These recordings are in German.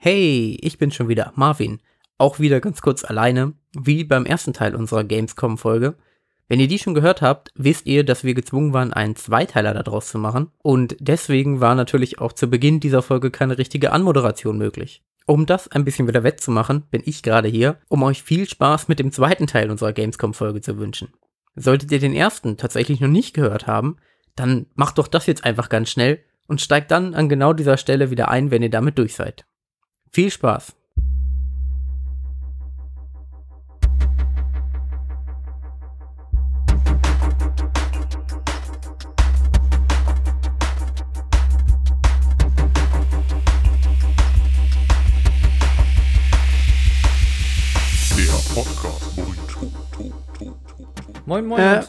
Hey, ich bin schon wieder Marvin. Auch wieder ganz kurz alleine, wie beim ersten Teil unserer Gamescom-Folge. Wenn ihr die schon gehört habt, wisst ihr, dass wir gezwungen waren, einen Zweiteiler daraus zu machen. Und deswegen war natürlich auch zu Beginn dieser Folge keine richtige Anmoderation möglich. Um das ein bisschen wieder wettzumachen, bin ich gerade hier, um euch viel Spaß mit dem zweiten Teil unserer Gamescom-Folge zu wünschen. Solltet ihr den ersten tatsächlich noch nicht gehört haben, dann macht doch das jetzt einfach ganz schnell und steigt dann an genau dieser Stelle wieder ein, wenn ihr damit durch seid. Viel Spaß! Der Podcast Burrito. Moin, moin. Äh.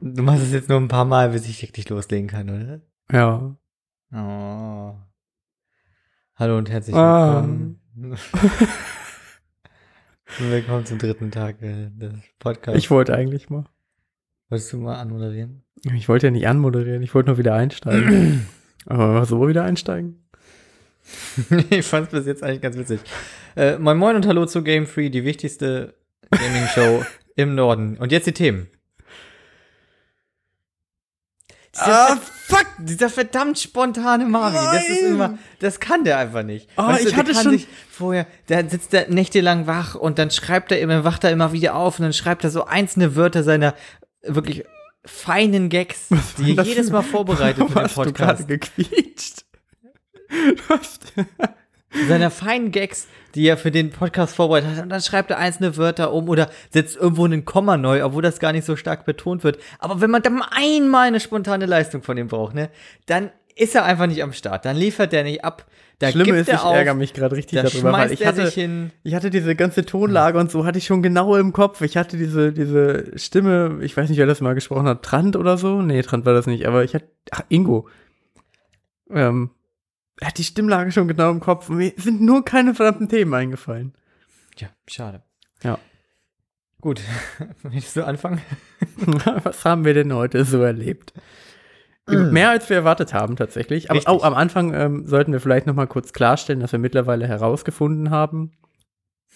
Du machst es jetzt nur ein paar Mal, bis ich richtig loslegen kann, oder? Ja. Oh. Hallo und herzlich Ah. willkommen. willkommen zum dritten Tag äh, des Podcasts. Ich wollte eigentlich mal. Wolltest du mal anmoderieren? Ich wollte ja nicht anmoderieren, ich wollte nur wieder einsteigen. Aber so wieder einsteigen? ich fand es bis jetzt eigentlich ganz witzig. Äh, moin, moin und hallo zu Game Free, die wichtigste Gaming-Show im Norden. Und jetzt die Themen. Ah, fuck, dieser verdammt spontane Marvin, das ist Nein. immer, das kann der einfach nicht. Ah, ich der hatte schon- vorher, der sitzt da nächtelang wach und dann schreibt er immer, wacht er immer wieder auf und dann schreibt er so einzelne Wörter seiner wirklich feinen Gags, die er jedes Mal vorbereitet für den hast du gerade Podcast. gequietscht? Du hast- Seiner feinen Gags, die er für den Podcast vorbereitet hat. Und dann schreibt er einzelne Wörter um oder setzt irgendwo einen Komma neu, obwohl das gar nicht so stark betont wird. Aber wenn man dann einmal eine spontane Leistung von ihm braucht, ne, dann ist er einfach nicht am Start. Dann liefert er nicht ab. Da Schlimme ist, ich auf. ärgere mich gerade richtig da darüber, weil ich hatte, ich hatte diese ganze Tonlage und so hatte ich schon genau im Kopf. Ich hatte diese, diese Stimme, ich weiß nicht, wer das mal gesprochen hat, Trant oder so? Nee, Trant war das nicht, aber ich hatte, ach, Ingo. Ähm, er hat die Stimmlage schon genau im Kopf. und Mir sind nur keine verdammten Themen eingefallen. Tja, schade. Ja. Gut. Willst du anfangen? Was haben wir denn heute so erlebt? Mehr als wir erwartet haben, tatsächlich. Aber Mm. Richtig. auch am Anfang ähm, sollten wir vielleicht noch mal kurz klarstellen, dass wir mittlerweile herausgefunden haben,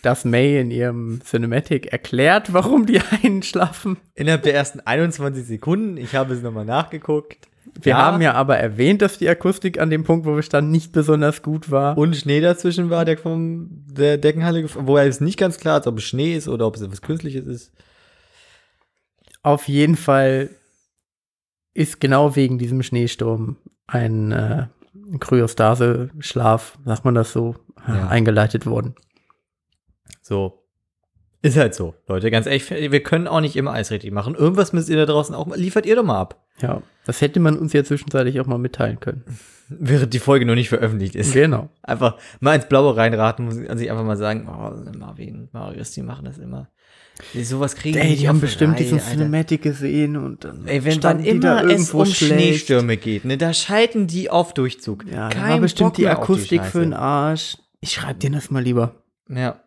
dass May in ihrem Cinematic erklärt, warum die einschlafen. Innerhalb der ersten 21 Sekunden. Ich habe es nochmal nachgeguckt. Wir haben ja aber erwähnt, dass die Akustik an dem Punkt, wo wir standen, nicht besonders gut war. Und Schnee dazwischen war, der vom der Deckenhalle, wo ist nicht ganz klar, ist, ob es Schnee ist oder ob es etwas Künstliches ist. Auf jeden Fall ist genau wegen diesem Schneesturm ein äh, Kryostase-Schlaf, sagt man das so, äh, Ja. eingeleitet worden. So. Ist halt so, Leute. Ganz ehrlich, wir können auch nicht immer alles richtig machen. Irgendwas müsst ihr da draußen auch mal, liefert ihr doch mal ab. Ja, das hätte man uns ja zwischenzeitlich auch mal mitteilen können. Während die Folge noch nicht veröffentlicht ist. Genau. Einfach mal ins Blaue reinraten, muss ich sich einfach mal sagen, oh, Marvin, Marius, die machen das immer. Die, sowas kriegen Ey, nicht die haben bestimmt diesen. Cinematic gesehen und dann Ey, wenn dann die da immer es irgendwo um schlecht. Schneestürme geht, ne, da schalten die auf Durchzug. Ja, da Kein war bestimmt Bock die Akustik Scheiße. für den Arsch. Ich schreibe dir das mal lieber. Ja,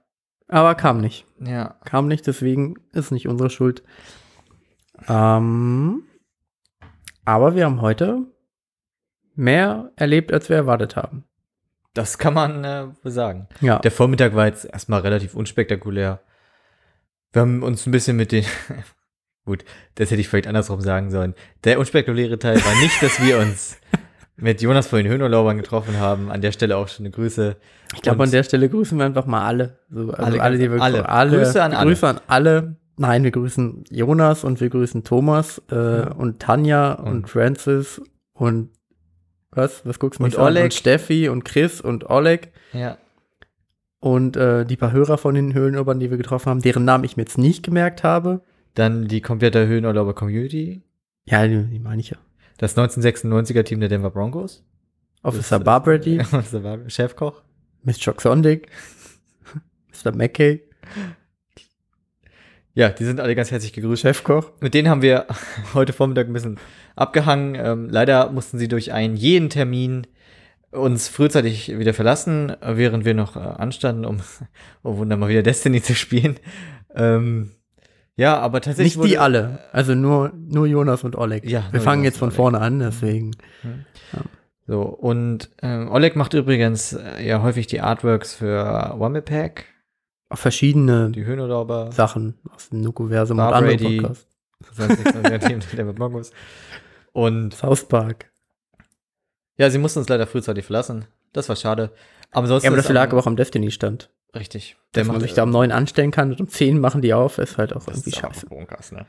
Aber kam nicht. ja. Kam nicht, deswegen ist nicht unsere Schuld. Ähm, aber wir haben heute mehr erlebt, als wir erwartet haben. Das kann man äh, sagen. Ja. Der Vormittag war jetzt erstmal relativ unspektakulär. Wir haben uns ein bisschen mit den. Gut, das hätte ich vielleicht andersrum sagen sollen. Der unspektakuläre Teil war nicht, dass wir uns mit Jonas von den Höhenurlaubern getroffen haben. An der Stelle auch schon eine Grüße. Ich glaube, an der Stelle grüßen wir einfach mal alle. So, also alle, Alle, die wir alle. alle. Grüße an alle. Grüße an alle. Nein, wir grüßen Jonas und wir grüßen Thomas äh, und Tanja und, Und- Francis und was? Was guckst du Und mich an? Oleg. Und Steffi und Chris und Oleg Ja. und äh, die paar Hörer von den Höhlenobern, die wir getroffen haben, deren Namen ich mir jetzt nicht gemerkt habe. Dann die komplette Höhenurlauber Community. Ja, die, die meine ich ja. Das 1996er Team der Denver Broncos. Officer Das- Barbretti, Officer Bar- Chefkoch. Miss Jock Sondig, Mr. Mackey, Ja, die sind alle ganz herzlich gegrüßt. Chefkoch. Mit denen haben wir heute Vormittag ein bisschen abgehangen. Ähm, leider mussten sie durch einen jeden Termin uns frühzeitig wieder verlassen, äh, während wir noch äh, anstanden, um, oh Wunder, mal wieder Destiny zu spielen. Ähm, Ja, aber tatsächlich. Nicht die wurde- alle. Also nur, nur Jonas und Oleg. Ja, Wir fangen Jonas jetzt von vorne an, deswegen. So, und ähm, Oleg macht übrigens äh, ja häufig die Artworks für Wummelpack, Auch verschiedene die Höhenurlauber. Sachen aus dem Nuku-Versum und anderen Brady. Podcasts. nichts der. Und South Park. ja, sie mussten uns leider frühzeitig verlassen. Das war schade. Aber sonst Ja, aber das lag auch- aber auch am Destiny-Stand. richtig. Dass man sich da um neun anstellen kann und um zehn machen die auf, ist halt auch irgendwie scheiße. Bonkers, ne?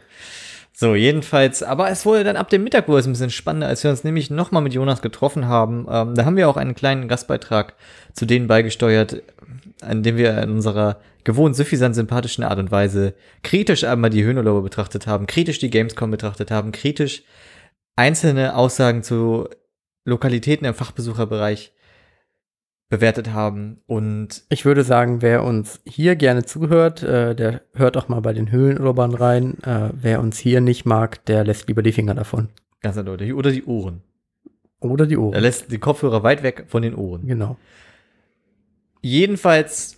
So, jedenfalls, aber es wurde dann ab dem Mittag es ein bisschen spannender, als wir uns nämlich nochmal mit Jonas getroffen haben. Ähm, da haben wir auch einen kleinen Gastbeitrag zu denen beigesteuert, an dem wir in unserer gewohnt suffisant sympathischen Art und Weise kritisch einmal die Höhenurlaube betrachtet haben, kritisch die Gamescom betrachtet haben, kritisch einzelne Aussagen zu Lokalitäten im Fachbesucherbereich bewertet haben und Ich würde sagen, wer uns hier gerne zuhört, äh, der hört auch mal bei den Höhlenurlaubern rein. Äh, wer uns hier nicht mag, der lässt lieber die Finger davon. ganz eindeutig, oder die Ohren. Oder die Er Ohren. lässt die Kopfhörer weit weg von den Ohren. Genau. Jedenfalls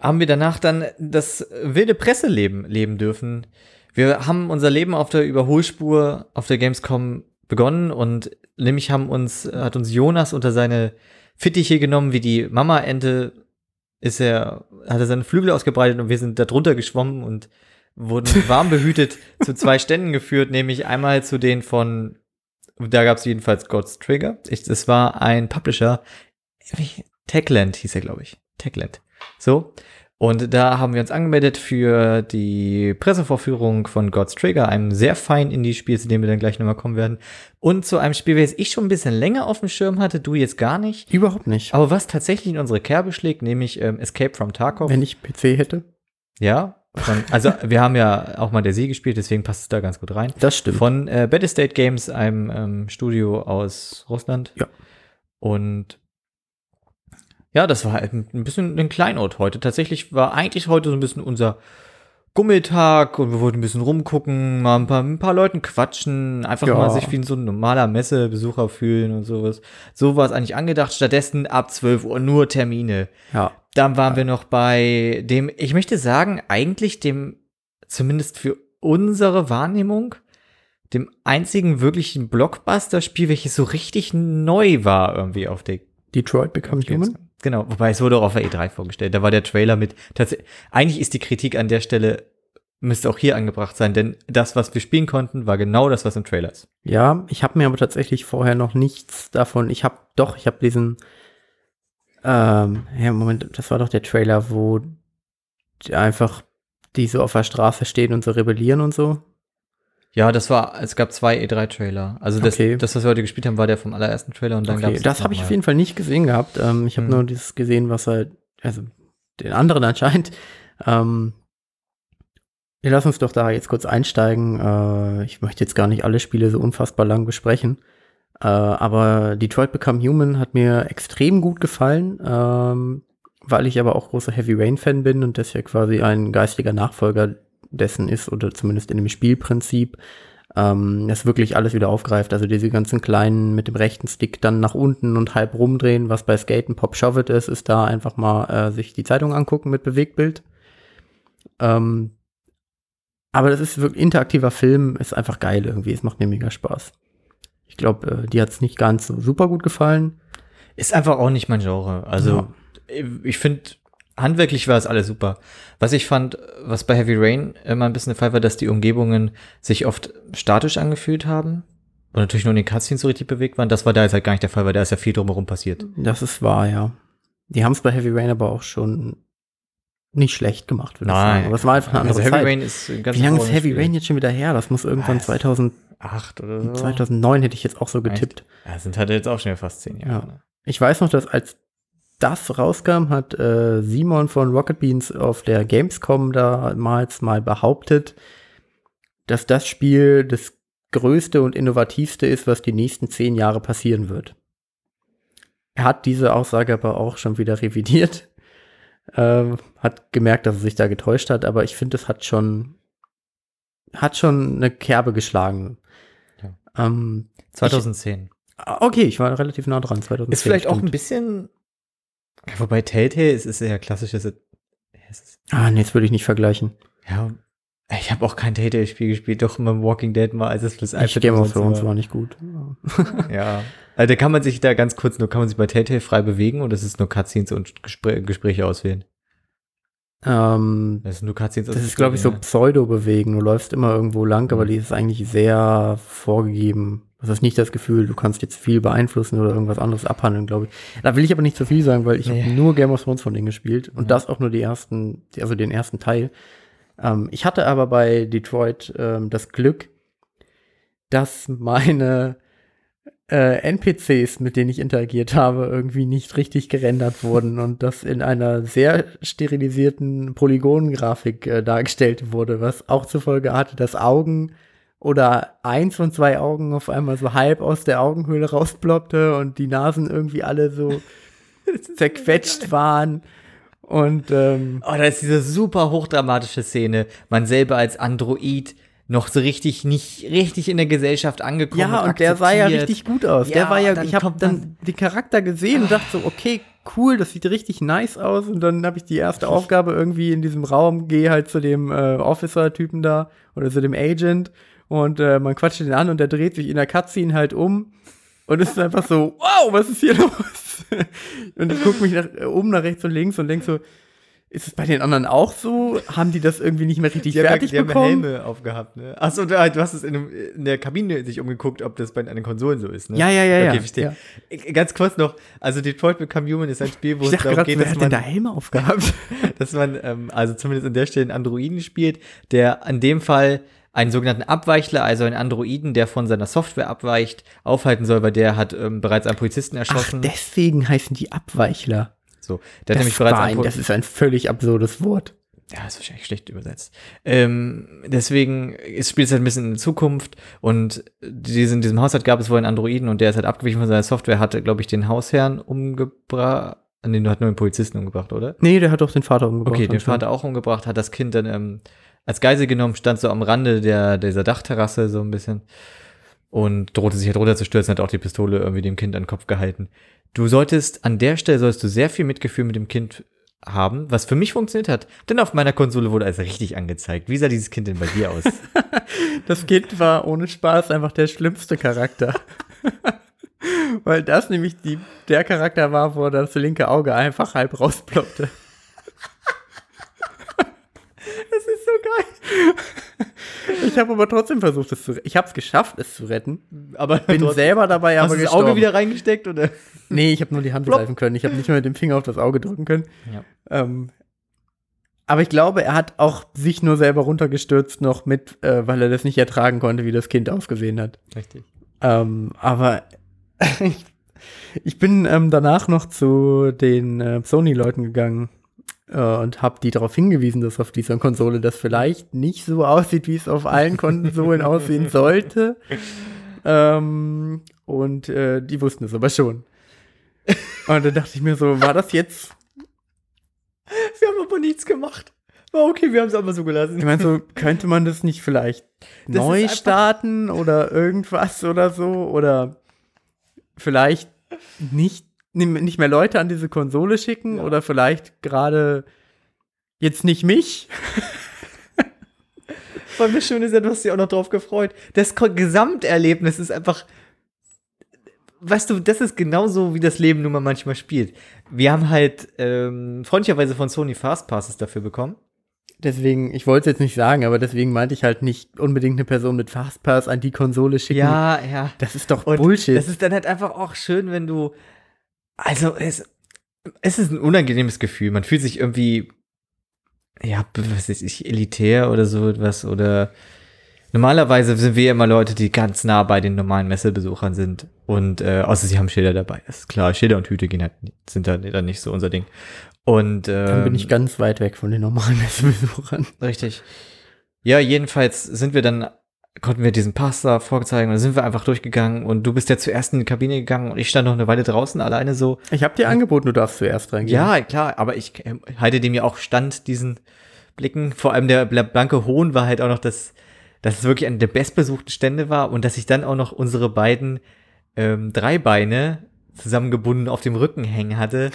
haben wir danach dann das wilde Presseleben leben dürfen. Wir haben unser Leben auf der Überholspur auf der Gamescom begonnen und nämlich haben uns, hat uns Jonas unter seine Fittiche genommen, wie die Mama-Ente ist er, hat er seine Flügel ausgebreitet und wir sind da drunter geschwommen und wurden warm behütet zu zwei Ständen geführt, nämlich einmal zu den von, da gab es jedenfalls God's Trigger. Ich, es war ein Publisher, Techland hieß er, glaube ich. Techland. So. Und da haben wir uns angemeldet für die Pressevorführung von God's Trigger, einem sehr feinen Indie-Spiel, zu dem wir dann gleich nochmal kommen werden. Und zu einem Spiel, welches ich schon ein bisschen länger auf dem Schirm hatte, du jetzt gar nicht. Überhaupt nicht. Aber was tatsächlich in unsere Kerbe schlägt, nämlich ähm, Escape from Tarkov. Wenn ich PC hätte. ja. Von, also wir haben ja auch mal der See gespielt, deswegen passt es da ganz gut rein. Das stimmt. Von äh, Battle State Games, einem ähm, Studio aus Russland. Ja. Und ja, das war halt ein bisschen ein Kleinod heute. Tatsächlich war eigentlich heute so ein bisschen unser Gummeltag und wir wollten ein bisschen rumgucken, mal ein paar, ein paar Leuten quatschen, einfach Ja. mal sich wie so ein normaler Messebesucher fühlen und sowas. So war es eigentlich angedacht. Stattdessen ab 12 Uhr nur Termine. ja. Dann waren wir noch bei dem, ich möchte sagen, eigentlich dem, zumindest für unsere Wahrnehmung, dem einzigen wirklichen Blockbuster-Spiel, welches so richtig neu war irgendwie auf der Detroit Become Human. Genau, wobei es wurde auch auf der E3 vorgestellt. Da war der Trailer mit, tatsächlich, eigentlich ist die Kritik an der Stelle, müsste auch hier angebracht sein, denn das, was wir spielen konnten, war genau das, was im Trailer ist. Ja, ich habe mir aber tatsächlich vorher noch nichts davon. Ich habe doch, ich habe diesen. Ähm, ja, Moment, das war doch der Trailer, wo die einfach die so auf der Straße stehen und so rebellieren und so. Ja, das war, es gab zwei E3-Trailer. Also das, Okay. das, was wir heute gespielt haben, war der vom allerersten Trailer und dann Okay, gab's das habe ich auf jeden Fall nicht gesehen gehabt. Ähm, ich habe Hm. nur dieses gesehen, was halt, also den anderen anscheinend. Ähm, wir lassen uns doch da jetzt kurz einsteigen. Äh, ich möchte jetzt gar nicht alle Spiele so unfassbar lang besprechen. Äh, aber Detroit Become Human hat mir extrem gut gefallen, ähm, weil ich aber auch großer Heavy Rain Fan bin und das ja quasi ein geistiger Nachfolger dessen ist oder zumindest in dem Spielprinzip ähm, das wirklich alles wieder aufgreift. Also diese ganzen kleinen mit dem rechten Stick dann nach unten und halb rumdrehen, was bei Skaten Pop Shovet ist, ist da einfach mal äh, sich die Zeitung angucken mit Bewegtbild. Ähm, aber das ist wirklich interaktiver Film, ist einfach geil irgendwie. Es macht mir mega Spaß. Ich glaube, äh, die hat es nicht ganz so super gut gefallen. Ist einfach auch nicht mein Genre. Also, ich finde, handwerklich war es alles super. Was ich fand, was bei Heavy Rain immer ein bisschen der Fall war, dass die Umgebungen sich oft statisch angefühlt haben. Und natürlich nur in den Cutscenes so richtig bewegt waren. Das war da jetzt halt gar nicht der Fall, weil da ist ja viel drumherum passiert. Das ist wahr, ja. Die haben es bei Heavy Rain aber auch schon nicht schlecht gemacht, würde ich sagen. Aber es war einfach eine andere also Heavy Zeit. Rain ist ein ganz Wie lange ist Heavy Spiel. Rain jetzt schon wieder her? Das muss irgendwann Was? 2000, Acht oder so. 2009 hätte ich jetzt auch so getippt. Ja, das sind halt jetzt auch schon fast zehn Jahre. Ja. ne? Ich weiß noch, dass als das rauskam, hat äh, Simon von Rocket Beans auf der Gamescom damals mal behauptet, dass das Spiel das größte und innovativste ist, was die nächsten zehn Jahre passieren wird. Er hat diese Aussage aber auch schon wieder revidiert, ähm, hat gemerkt, dass er sich da getäuscht hat, aber ich finde, es hat schon, hat schon eine Kerbe geschlagen. Ja. Ähm, 2010. ah, okay, ich war relativ nah dran. 2010, ist vielleicht auch ein stimmt. bisschen. Wobei Telltale ist, ist ja klassisches. Es Ah, nee, das würde ich nicht vergleichen. Ja, Ich habe auch kein Telltale-Spiel gespielt, doch immer Walking Dead mal, als es fürs Ich iPad Game of Thrones war. nicht gut. Ja. Also da kann man sich da ganz kurz nur, kann man sich bei Telltale frei bewegen und das ist nur Cutscenes und Gespr Gespräche auswählen. Ähm, Das ist nur Cutscenes. das ist, glaube ich, so Pseudo-Bewegen. Du läufst immer irgendwo lang, aber die ist eigentlich sehr vorgegeben. Du hast nicht das Gefühl, du kannst jetzt viel beeinflussen oder irgendwas anderes abhandeln, glaube ich. Da will ich aber nicht zu viel sagen, weil ich Nee. habe nur Game of Thrones von denen gespielt und das auch nur die ersten, also den ersten Teil. Ähm, ich hatte aber bei Detroit ähm, das Glück, dass meine äh, NPCs, mit denen ich interagiert habe, irgendwie nicht richtig gerendert wurden und das in einer sehr sterilisierten Polygongrafik äh, dargestellt wurde, was auch zur Folge hatte, dass Augen oder eins von zwei Augen auf einmal so halb aus der Augenhöhle rausploppte und die Nasen irgendwie alle so zerquetscht waren. Und ähm, Oh, da ist diese super hochdramatische Szene. Man selber als Android noch so richtig nicht richtig in der Gesellschaft angekommen. ja, und der sah ja richtig gut aus. Ja, der war ja, ich habe dann den Charakter gesehen und dachte so, okay, cool, das sieht richtig nice aus. Und dann habe ich die erste Aufgabe irgendwie in diesem Raum, gehe halt zu dem äh, Officer-Typen da oder zu dem Agent und äh, man quatscht den an und der dreht sich in der Cutscene halt um und es ist einfach so, wow, was ist hier los? und ich gucke mich nach, äh, um nach rechts und links und denk so, ist es bei den anderen auch so? Haben die das irgendwie nicht mehr richtig Die haben, ja- fertig die haben bekommen? Helme aufgehabt, ne? Achso, du hast es in, einem, in der Kabine sich umgeguckt, ob das bei den Konsolen so ist, ne? Ja, ja, ja, ja. Okay, verstehe. Ganz kurz noch, also Detroit Become Human ist ein Spiel, wo Ich es darum gerade, geht, dass hat denn da man, Helme aufgehabt? dass man ähm, also zumindest an der Stelle einen Androiden spielt, der an dem Fall einen sogenannten Abweichler, also einen Androiden, der von seiner Software abweicht, aufhalten soll, weil der hat ähm, bereits einen Polizisten Ach, erschossen. deswegen heißen die Abweichler. so, der hat Das, nämlich bereits ein, das ist ein völlig absurdes Wort. Ja, ist wahrscheinlich schlecht übersetzt. Ähm, deswegen ist, spielt es halt ein bisschen in der Zukunft und diesen, in diesem Haushalt gab es wohl einen Androiden und der ist halt abgewichen von seiner Software, hatte, glaube ich, den Hausherrn umgebracht. Nee, du hat nur den Polizisten umgebracht, oder? Nee, der hat doch den Vater umgebracht. Okay, den. Vater auch umgebracht, hat das Kind dann ähm, als Geisel genommen, stand so am Rande der, dieser Dachterrasse so ein bisschen und drohte sich halt runterzustürzen, hat auch die Pistole irgendwie dem Kind an den Kopf gehalten. Du solltest, an der Stelle sollst du sehr viel Mitgefühl mit dem Kind haben, was für mich funktioniert hat. Denn auf meiner Konsole wurde alles richtig angezeigt. Wie sah dieses Kind denn bei dir aus? Das Kind war ohne Spaß einfach der schlimmste Charakter. Weil das nämlich die, der Charakter war, wo das linke Auge einfach halb rausploppte. Das ist so geil. Ich habe aber trotzdem versucht, es zu retten. Ich habe es geschafft, es zu retten. aber Bin trotzdem- selber dabei, Hast aber du das. Auge wieder reingesteckt oder? Nee, ich habe nur die Hand Plopp. greifen können. Ich habe nicht mehr mit dem Finger auf das Auge drücken können. Ja. Ähm, aber ich glaube, er hat auch sich nur selber runtergestürzt noch mit, äh, weil er das nicht ertragen konnte, wie das Kind ausgesehen hat. Richtig. Ähm, aber ich, ich bin ähm, danach noch zu den äh, Sony-Leuten gegangen und habe die darauf hingewiesen, dass auf dieser Konsole das vielleicht nicht so aussieht, wie es auf allen Konsolen aussehen sollte. Ähm, und äh, die wussten es aber schon. Und dann dachte ich mir so, war das jetzt Wir haben aber nichts gemacht. War okay, wir haben es aber so gelassen. Ich meine, so könnte man das nicht vielleicht Das neu starten oder irgendwas oder so oder vielleicht nicht, nicht mehr Leute an diese Konsole schicken Ja. oder vielleicht gerade jetzt nicht mich. Vor allem das Schöne ist ja, du hast dich auch noch drauf gefreut. Das Gesamterlebnis ist einfach. Weißt du, das ist genauso, wie das Leben nun mal manchmal spielt. Wir haben halt ähm, freundlicherweise von Sony Fastpasses dafür bekommen. Deswegen, ich wollte es jetzt nicht sagen, aber deswegen meinte ich halt nicht unbedingt eine Person mit Fastpass an die Konsole schicken. Ja, ja. Das ist doch Und Bullshit. Das ist dann halt einfach auch schön, wenn du. Also, es, es ist ein unangenehmes Gefühl. Man fühlt sich irgendwie. Ja, was weiß ich, elitär oder so etwas. Oder. Normalerweise sind wir ja immer Leute, die ganz nah bei den normalen Messebesuchern sind. Und äh, außer sie haben Schilder dabei. Das ist klar. Schilder und Hüte gehen halt, sind dann, dann nicht so unser Ding. Und ähm, dann bin ich ganz weit weg von den normalen Messebesuchern. Richtig. Ja, jedenfalls sind wir dann, konnten wir diesen Pass da vorzeigen und dann sind wir einfach durchgegangen und du bist ja zuerst in die Kabine gegangen und ich stand noch eine Weile draußen alleine so. Ich habe dir angeboten, du darfst zuerst reingehen. Ja, klar, aber ich ähm, halte dem ja auch stand, diesen Blicken. Vor allem der bla- blanke Hohn war halt auch noch das, dass es wirklich einer der bestbesuchten Stände war und dass ich dann auch noch unsere beiden ähm, Dreibeine zusammengebunden auf dem Rücken hängen hatte,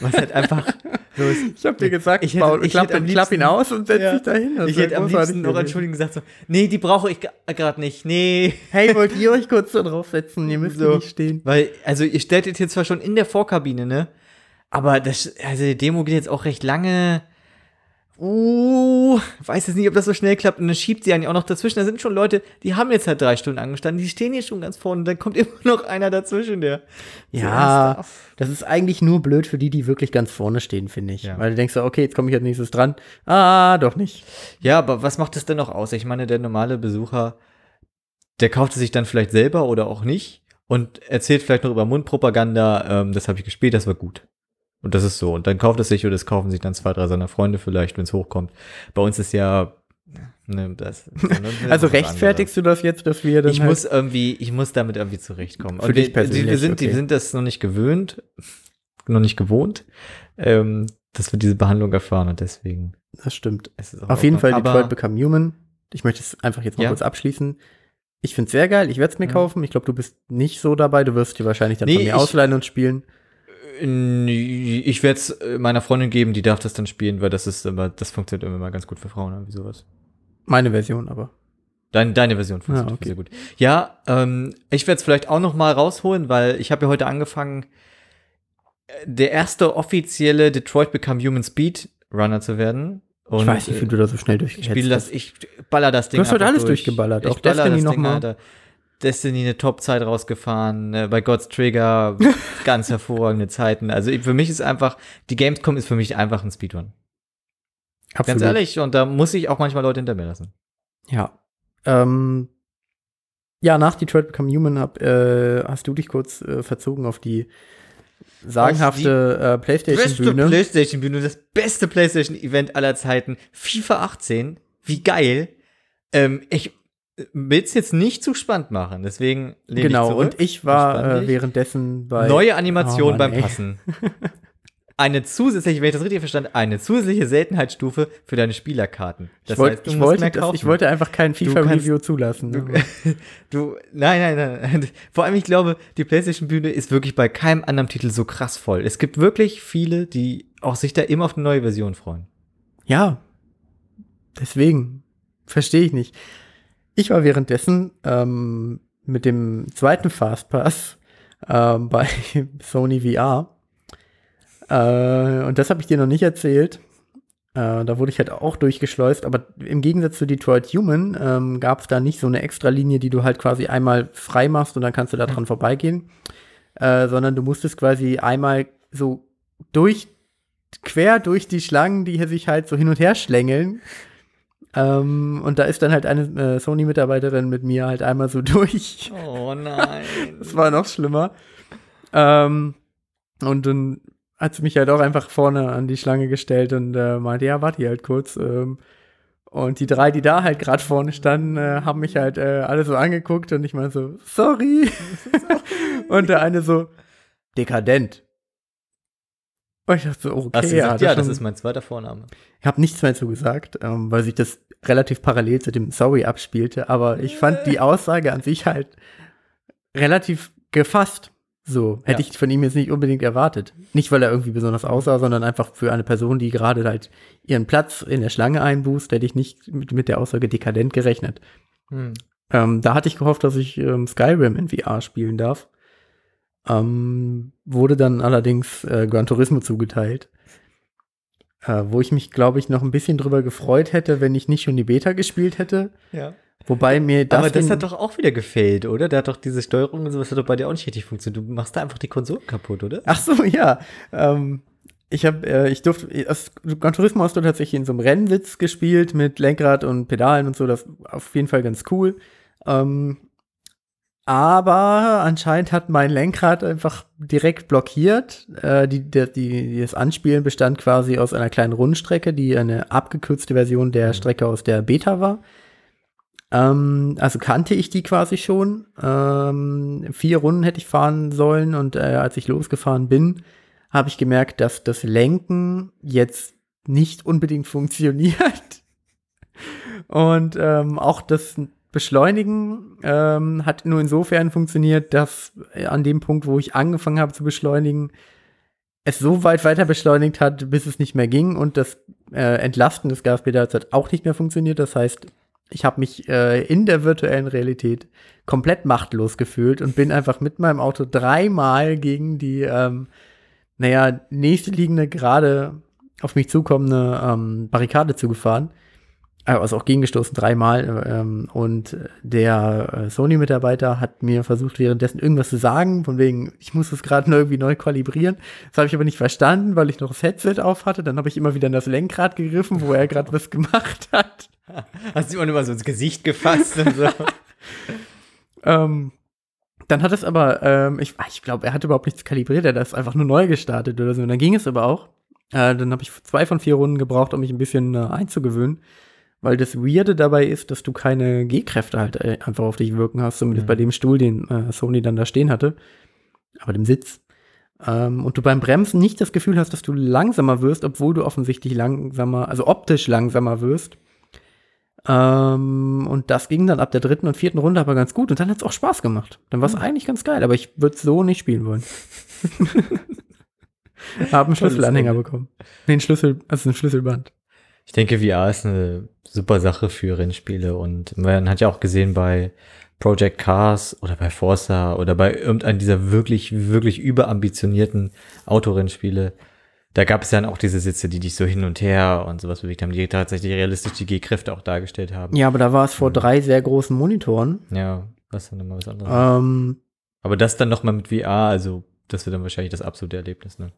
was halt einfach Los. Ich hab dir gesagt, ich hätte- Paul, ich klapp, am klapp ihn liebsten- aus und setz Ja. dich dahin. Das ich hätte am liebsten noch entschuldigen gesagt so, nee, die brauche ich gerade nicht, nee. Hey, wollt ihr euch kurz da draufsetzen? Ihr müsst So. nicht stehen. Weil, also ihr stellt jetzt hier zwar schon in der Vorkabine, ne? Aber das, also die Demo geht jetzt auch recht lange. Uh, weiß jetzt nicht, ob das so schnell klappt. Und dann schiebt sie eigentlich auch noch dazwischen. Da sind schon Leute, die haben jetzt halt drei Stunden angestanden, die stehen hier schon ganz vorne. Und dann kommt immer noch einer dazwischen, der. Ja, das ist eigentlich nur blöd für die, die wirklich ganz vorne stehen, finde ich. Ja. Weil du denkst so, okay, jetzt komme ich als nächstes dran. Ah, doch nicht. Ja, aber was macht es denn noch aus? Ich meine, der normale Besucher, der kauft es sich dann vielleicht selber oder auch nicht und erzählt vielleicht noch über Mundpropaganda, ähm, das habe ich gespielt, das war gut. Und das ist so. Und dann kauft es sich oder es kaufen sich dann zwei, drei seiner Freunde vielleicht, wenn es hochkommt. Bei uns ist ja. Ne, das, Also rechtfertigst du das jetzt, dass wir dann ich halt muss irgendwie, ich muss damit irgendwie zurechtkommen. Für Und dich wir, persönlich, wir sind, okay. sind das noch nicht gewöhnt, noch nicht gewohnt, ähm, dass wir diese Behandlung erfahren und deswegen Das stimmt. Auf jeden Fall. Detroit Become Human. Ich möchte es einfach jetzt mal Ja. kurz abschließen. Ich finde es sehr geil. Ich werde es mir Mhm. kaufen. Ich glaube, du bist nicht so dabei. Du wirst dir wahrscheinlich dann Nee, von mir ich- ausleihen und spielen. Ich werde es meiner Freundin geben, die darf das dann spielen, weil das ist immer, das funktioniert immer mal ganz gut für Frauen, irgendwie sowas. Meine Version aber. Dein, deine Version funktioniert Ah, okay. sehr gut. Ja, ähm, ich werde es vielleicht auch noch mal rausholen, weil ich habe ja heute angefangen, äh, der erste offizielle Detroit Become Human Speed Runner zu werden. Und, ich weiß nicht, wie äh, du da so schnell ich durchgehetzt spiele das, hast. ich baller das Ding. Du hast heute alles durch. durchgeballert, Ich auch baller Destiny das noch Ding, mal. Destiny eine Top-Zeit rausgefahren, äh, bei God's Trigger ganz hervorragende Zeiten. Also für mich ist einfach, die Gamescom ist für mich einfach ein Speedrun. Absolut. Ganz ehrlich, und da muss ich auch manchmal Leute hinter mir lassen. Ja. Ähm, ja, nach Detroit Become Human hab, äh, hast du dich kurz äh, verzogen auf die sagenhafte äh, PlayStation-Bühne. PlayStation-Bühne, das beste PlayStation-Event aller Zeiten. FIFA 18, wie geil. Ähm, ich will es jetzt nicht zu spannend machen, deswegen lehne genau, ich zurück. und ich war äh, währenddessen bei. Neue Animation Oh beim ey. Passen. Eine zusätzliche, wenn ich das richtig verstanden eine zusätzliche Seltenheitsstufe für deine Spielerkarten. Ich, Das wollt, heißt, du ich, musst wollte mehr das, ich wollte einfach kein FIFA-Review zulassen. Du, aber- du, nein, nein, nein. Vor allem, ich glaube, die PlayStation-Bühne ist wirklich bei keinem anderen Titel so krass voll. Es gibt wirklich viele, die auch sich da immer auf eine neue Version freuen. Ja, deswegen verstehe ich nicht. Ich war währenddessen ähm, mit dem zweiten Fastpass ähm, bei Sony VR. Äh, und das habe ich dir noch nicht erzählt. Äh, da wurde ich halt auch durchgeschleust, aber im Gegensatz zu Detroit Human ähm, gab es da nicht so eine extra Linie, die du halt quasi einmal frei machst und dann kannst du da dran vorbeigehen, äh, sondern du musstest quasi einmal so durch quer durch die Schlangen, die hier sich halt so hin und her schlängeln. Ähm, und da ist dann halt eine äh, Sony-Mitarbeiterin mit mir halt einmal so durch. Oh nein. Das war noch schlimmer. Ähm, und dann hat sie mich halt auch einfach vorne an die Schlange gestellt und äh, meinte, ja, warte hier halt kurz. Ähm, und die drei, die da halt gerade vorne standen, äh, haben mich halt äh, alle so angeguckt und ich meine so, sorry. und der eine so, dekadent. Und ich dachte so, okay, Hast du gesagt, ja, er das ist mein zweiter Vorname. ich habe nichts mehr zu gesagt, ähm, weil sich das relativ parallel zu dem Sorry abspielte, aber ich fand die Aussage an sich halt relativ gefasst. So, hätte Ja. ich von ihm jetzt nicht unbedingt erwartet. Nicht, weil er irgendwie besonders aussah, sondern einfach für eine Person, die gerade halt ihren Platz in der Schlange einbußt, hätte ich nicht mit, mit der Aussage dekadent gerechnet. Hm. Ähm, da hatte ich gehofft, dass ich ähm, Skyrim in VR spielen darf. Ähm, wurde dann allerdings äh, Gran Turismo zugeteilt. Äh, wo ich mich, glaube ich, noch ein bisschen drüber gefreut hätte, wenn ich nicht schon die Beta gespielt hätte. Ja. Wobei mir das. Aber das hat doch auch wieder gefehlt, oder? Da hat doch diese Steuerung und sowas hat doch bei dir auch nicht richtig funktioniert. Du machst da einfach die Konsole kaputt, oder? Ach so, ja. Ähm, ich habe, äh, ich durfte, das Gran Turismo hast du tatsächlich in so einem Rennsitz gespielt mit Lenkrad und Pedalen und so. Das war auf jeden Fall ganz cool. Ähm, aber anscheinend hat mein Lenkrad einfach direkt blockiert. Äh, die, der, die, das Anspielen bestand quasi aus einer kleinen Rundstrecke, die eine abgekürzte Version der Strecke aus der Beta war. Ähm, also kannte ich die quasi schon. Ähm, vier Runden hätte ich fahren sollen und äh, als ich losgefahren bin, habe ich gemerkt, dass das Lenken jetzt nicht unbedingt funktioniert. Und ähm, auch das Beschleunigen ähm, hat nur insofern funktioniert, dass äh, an dem Punkt, wo ich angefangen habe zu beschleunigen, es so weit weiter beschleunigt hat, bis es nicht mehr ging und das äh, Entlasten des Gaspedals hat auch nicht mehr funktioniert. Das heißt, ich habe mich äh, in der virtuellen Realität komplett machtlos gefühlt und bin einfach mit meinem Auto dreimal gegen die, ähm, naja, nächstliegende, gerade auf mich zukommende ähm, Barrikade zugefahren. Äh, Also auch gegengestoßen dreimal. Ähm, und der äh, Sony-Mitarbeiter hat mir versucht, währenddessen irgendwas zu sagen, von wegen, ich muss das gerade irgendwie neu kalibrieren. Das habe ich aber nicht verstanden, weil ich noch das Headset auf hatte. Dann habe ich immer wieder in das Lenkrad gegriffen, wo er gerade was gemacht hat. Hast du immer so ins Gesicht gefasst und so. Ähm, dann hat es aber, ähm, ich, ich glaube, er hat überhaupt nichts kalibriert, er hat das einfach nur neu gestartet oder so. Und dann ging es aber auch. Äh, dann habe ich zwei von vier Runden gebraucht, um mich ein bisschen äh, einzugewöhnen. Weil das Weirde dabei ist, dass du keine G-Kräfte halt äh, einfach auf dich wirken hast, zumindest Mhm. bei dem Stuhl, den äh, Sony dann da stehen hatte. Aber dem Sitz. Ähm, und du beim Bremsen nicht das Gefühl hast, dass du langsamer wirst, obwohl du offensichtlich langsamer, also optisch langsamer wirst. Ähm, und das ging dann ab der dritten und vierten Runde aber ganz gut. Und dann hat es auch Spaß gemacht. Dann war es eigentlich ganz geil, aber ich würde so nicht spielen wollen. Hab einen Schlüsselanhänger bekommen. Nee, einen Schlüssel, also ein Schlüsselband. Ich denke, VR ist eine super Sache für Rennspiele und man hat ja auch gesehen bei Project Cars oder bei Forza oder bei irgendeinem dieser wirklich, wirklich überambitionierten Autorennspiele. Da gab es dann auch diese Sitze, die dich so hin und her und sowas bewegt haben, die tatsächlich realistisch die G-Kräfte auch dargestellt haben. Ja, aber da war es vor drei sehr großen Monitoren. Ja, ist dann immer was anderes. Ähm, Aber das dann nochmal mit VR, also das wird dann wahrscheinlich das absolute Erlebnis, ne?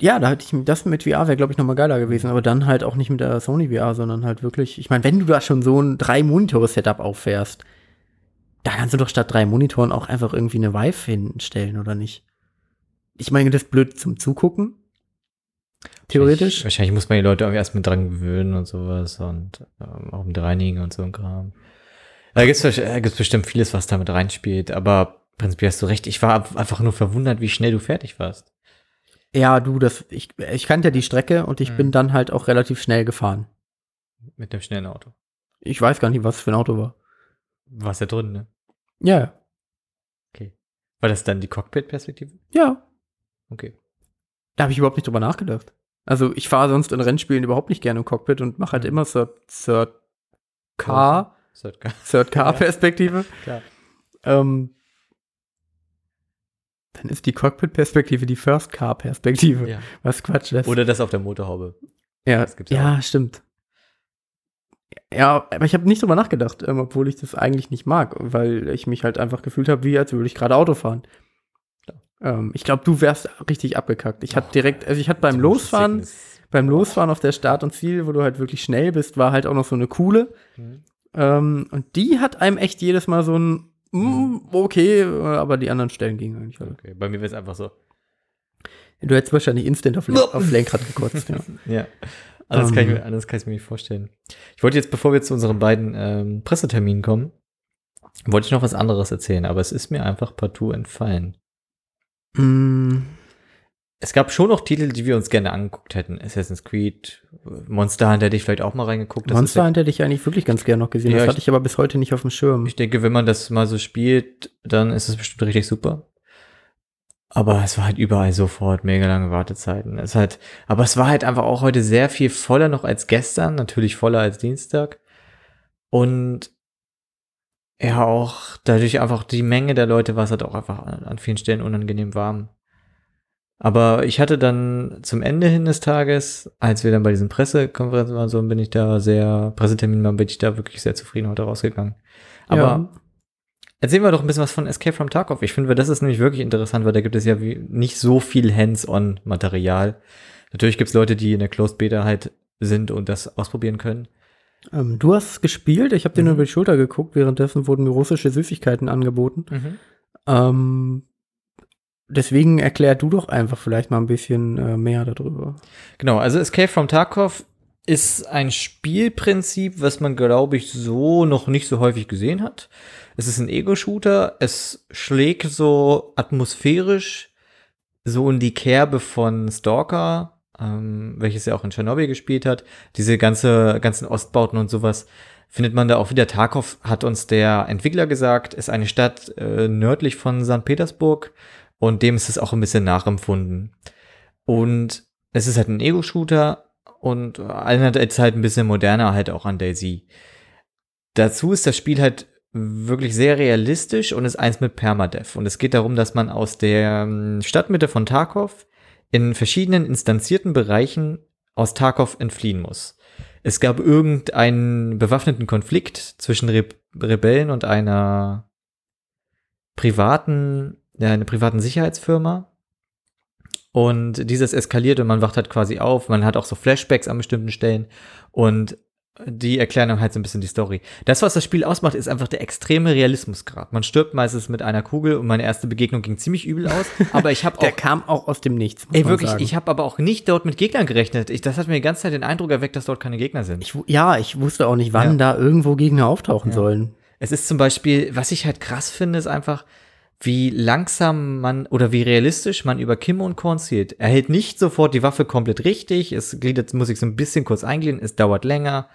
Ja, da hatte ich das mit VR wäre, glaube ich, noch mal geiler gewesen. Aber dann halt auch nicht mit der Sony VR, sondern halt wirklich, ich meine, wenn du da schon so ein drei Monitore-Setup auffährst, da kannst du doch statt drei Monitoren auch einfach irgendwie eine Vive hinstellen, oder nicht? Ich meine, das ist blöd zum Zugucken. Theoretisch. Wahrscheinlich muss man die Leute irgendwie erst mit dran gewöhnen und sowas und ähm, auch mit reinigen und so ein Kram. Da gibt's wahrsch- äh, gibt's bestimmt vieles, was damit reinspielt, aber prinzipiell hast du recht. Ich war einfach nur verwundert, wie schnell du fertig warst. Ja, du, das, ich, ich kannte ja die Strecke und ich Mhm. bin dann halt auch relativ schnell gefahren. Mit dem schnellen Auto. Ich weiß gar nicht, was für ein Auto war. Warst ja drin, ne? Ja, ja. War das dann die Cockpit-Perspektive? ja. Okay. Da habe ich überhaupt nicht drüber nachgedacht. Also ich fahre sonst in Rennspielen überhaupt nicht gerne im Cockpit und mache halt Mhm. immer Third, Third Car, Third Car. Third Car Perspektive. Klar. Ähm, dann ist die Cockpit-Perspektive die First Car Perspektive. Ja. Was Quatsch das. Oder das auf der Motorhaube. ja, ja ja, stimmt. Ja, aber ich habe nicht drüber nachgedacht, ähm, obwohl ich das eigentlich nicht mag, weil ich mich halt einfach gefühlt habe, wie als würde ich gerade Auto fahren. Ähm, ich glaube, du wärst richtig abgekackt. Ich hatte direkt, also ich hatte beim Losfahren, Sickness. beim Losfahren auf der Start und Ziel, wo du halt wirklich schnell bist, war halt auch noch so eine coole. Mhm. Ähm, und die hat einem echt jedes Mal so ein, mm, okay, aber die anderen Stellen gingen eigentlich alle. Okay, bei mir wäre es einfach so. Du hättest wahrscheinlich instant auf, auf Lenkrad gekotzt, ja. Ja. Anders, kann ich Ähm. mir, anders kann ich mir nicht vorstellen. Ich wollte jetzt, bevor wir zu unseren beiden ähm, Presseterminen kommen, wollte ich noch was anderes erzählen, aber es ist mir einfach partout entfallen. Mm, Es gab schon noch Titel, die wir uns gerne angeguckt hätten. Assassin's Creed, Monster Hunter hätte ich vielleicht auch mal reingeguckt. Das Monster Hunter hätte ich eigentlich wirklich ganz gerne noch gesehen. Ja, das ich- hatte ich aber bis heute nicht auf dem Schirm. ich denke, wenn man das mal so spielt, dann ist es bestimmt richtig super. Aber es war halt überall sofort mega lange Wartezeiten. Es halt, aber es war halt einfach auch heute sehr viel voller noch als gestern, natürlich voller als Dienstag. Und ja, auch dadurch einfach die Menge der Leute war es halt auch einfach an an vielen Stellen unangenehm warm. Aber ich hatte dann zum Ende hin des Tages, als wir dann bei diesen Pressekonferenzen waren, so bin ich da sehr, Pressetermin waren, bin ich da wirklich sehr zufrieden heute rausgegangen. Aber Ja. Erzählen wir doch ein bisschen was von Escape from Tarkov. Ich finde, das ist nämlich wirklich interessant, weil da gibt es ja nicht so viel Hands-on-Material. Natürlich gibt es Leute, die in der Closed Beta halt sind und das ausprobieren können. Ähm, du hast gespielt, ich habe dir nur Mhm. über die Schulter geguckt, währenddessen wurden mir russische Süßigkeiten angeboten. Ähm, deswegen erklär du doch einfach vielleicht mal ein bisschen äh, mehr darüber. Genau, also Escape from Tarkov ist ein Spielprinzip, was man, glaube ich, so noch nicht so häufig gesehen hat. Es ist ein Ego-Shooter, es schlägt so atmosphärisch so in die Kerbe von Stalker, ähm, welches ja auch in Tschernobyl gespielt hat. Diese ganze, ganzen Ostbauten und sowas findet man da auch wieder. Tarkov hat uns der Entwickler gesagt, ist eine Stadt äh, nördlich von St. Petersburg und dem ist es auch ein bisschen nachempfunden. Und es ist halt ein Ego-Shooter und erinnert jetzt halt ein bisschen moderner halt auch an Daisy. Dazu ist das Spiel halt wirklich sehr realistisch und ist eins mit Permadeath. Und es geht darum, dass man aus der ähm, Stadtmitte von Tarkov in verschiedenen instanzierten Bereichen aus Tarkov entfliehen muss. Es gab irgendeinen bewaffneten Konflikt zwischen Re Rebellen und einer privaten, einer privaten Sicherheitsfirma. Und dieses eskaliert und man wacht halt quasi auf. Man hat auch so Flashbacks an bestimmten Stellen. Und die erklären dann halt so ein bisschen die Story. Das, was das Spiel ausmacht, ist einfach der extreme Realismusgrad. Man stirbt meistens mit einer Kugel und meine erste Begegnung ging ziemlich übel aus. Aber ich habe auch. Der kam auch aus dem Nichts. Ey, wirklich, sagen. ich habe aber auch nicht dort mit Gegnern gerechnet. Ich, das hat mir die ganze Zeit den Eindruck erweckt, dass dort keine Gegner sind. Ich, ja, ich wusste auch nicht, wann da irgendwo Gegner auftauchen sollen. Es ist zum Beispiel, was ich halt krass finde, ist einfach, wie langsam man oder wie realistisch man über Kim und Korn zielt. Er hält nicht sofort die Waffe komplett richtig. Es gliedert, muss ich so ein bisschen kurz eingliedern. Es dauert länger.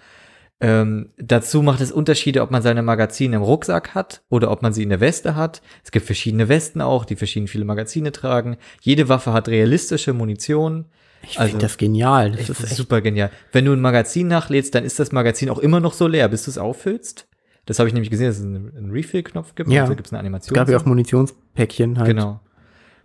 Ähm, dazu macht es Unterschiede, ob man seine Magazine im Rucksack hat oder ob man sie in der Weste hat. Es gibt verschiedene Westen auch, die verschieden viele Magazine tragen. Jede Waffe hat realistische Munition. Ich Also, finde das genial. Das ist super genial. Wenn du ein Magazin nachlädst, dann ist das Magazin auch immer noch so leer, bis du es auffüllst. Das habe ich nämlich gesehen, dass es einen, Refill-Knopf gibt. Ja. Also gibt es eine Animation. Es gab ja auch. Munitionspäckchen halt. Genau.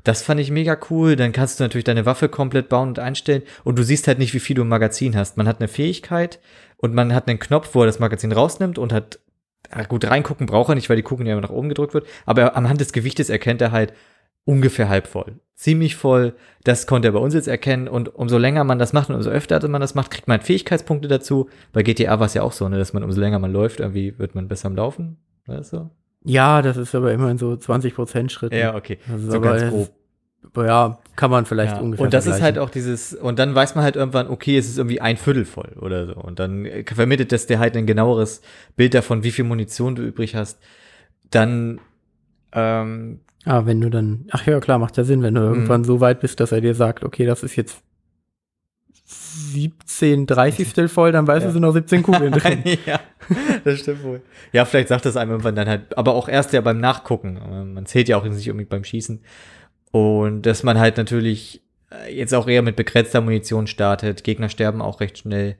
Das fand ich mega cool. Dann kannst du natürlich deine Waffe komplett bauen und einstellen. Und du siehst halt nicht, wie viel du im Magazin hast. Man hat eine Fähigkeit und man hat einen Knopf, wo er das Magazin rausnimmt und hat, gut, reingucken braucht er nicht, weil die Kugel ja immer nach oben gedrückt wird. Aber er, am Hand des Gewichtes erkennt er halt ungefähr halb voll. Ziemlich voll. Das konnte er bei uns jetzt erkennen. Und umso länger man das macht und umso öfter man das macht, kriegt man Fähigkeitspunkte dazu. Bei GTA war es ja auch so, ne, dass man umso länger man läuft, irgendwie wird man besser am Laufen. Weißt du? Ja, das ist aber immer in so 20% Schritten. Ja, okay. Also, so aber ganz das grob. ist- Ja, kann man vielleicht Ja. ungefähr Und das ist halt auch dieses, und dann weiß man halt irgendwann, okay, es ist irgendwie ein Viertel voll oder so. Und dann äh, vermittelt das dir halt ein genaueres Bild davon, wie viel Munition du übrig hast. Dann, ähm, Ah, wenn du dann, ach ja, klar, macht ja Sinn, wenn du irgendwann so weit bist, dass er dir sagt, okay, das ist jetzt 17 30 voll, dann weißt du, Ja. es sind noch 17 Kugeln drin. ja, das stimmt wohl. Ja, vielleicht sagt das einem irgendwann dann halt, aber auch erst ja beim Nachgucken. Ähm, Man zählt ja auch nicht unbedingt beim Schießen. Und dass man halt natürlich äh, jetzt auch eher mit begrenzter Munition startet. Gegner sterben auch recht schnell.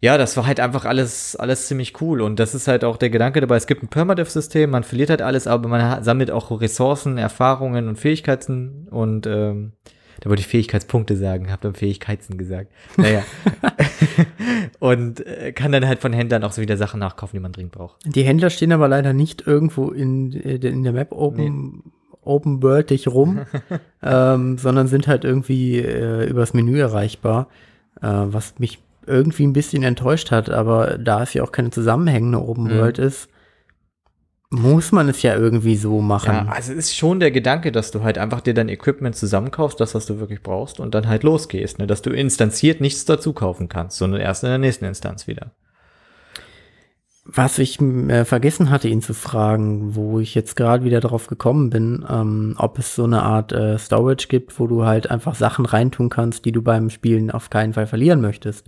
Ja, das war halt einfach alles, alles ziemlich cool. Und das ist halt auch der Gedanke dabei. Es gibt ein Permadeath-System, man verliert halt alles, aber man sammelt auch Ressourcen, Erfahrungen und Fähigkeiten und ähm, da wollte ich Fähigkeitspunkte sagen, hab dann Fähigkeiten gesagt. Naja. und äh, kann dann halt von Händlern auch so wieder Sachen nachkaufen, die man dringend braucht. Die Händler stehen aber leider nicht irgendwo in, äh, in der Map open, open worldig rum, ähm, sondern sind halt irgendwie äh, übers Menü erreichbar, äh, was mich irgendwie ein bisschen enttäuscht hat, aber da es ja auch keine zusammenhängende Open Mhm. World ist, muss man es ja irgendwie so machen. Ja, also es ist schon der Gedanke, dass du halt einfach dir dein Equipment zusammenkaufst, das, was du wirklich brauchst, und dann halt losgehst, ne? dass du instanziert nichts dazu kaufen kannst, sondern erst in der nächsten Instanz wieder. Was ich äh, vergessen hatte, ihn zu fragen, wo ich jetzt gerade wieder drauf gekommen bin, ähm, ob es so eine Art äh, Storage gibt, wo du halt einfach Sachen reintun kannst, die du beim Spielen auf keinen Fall verlieren möchtest.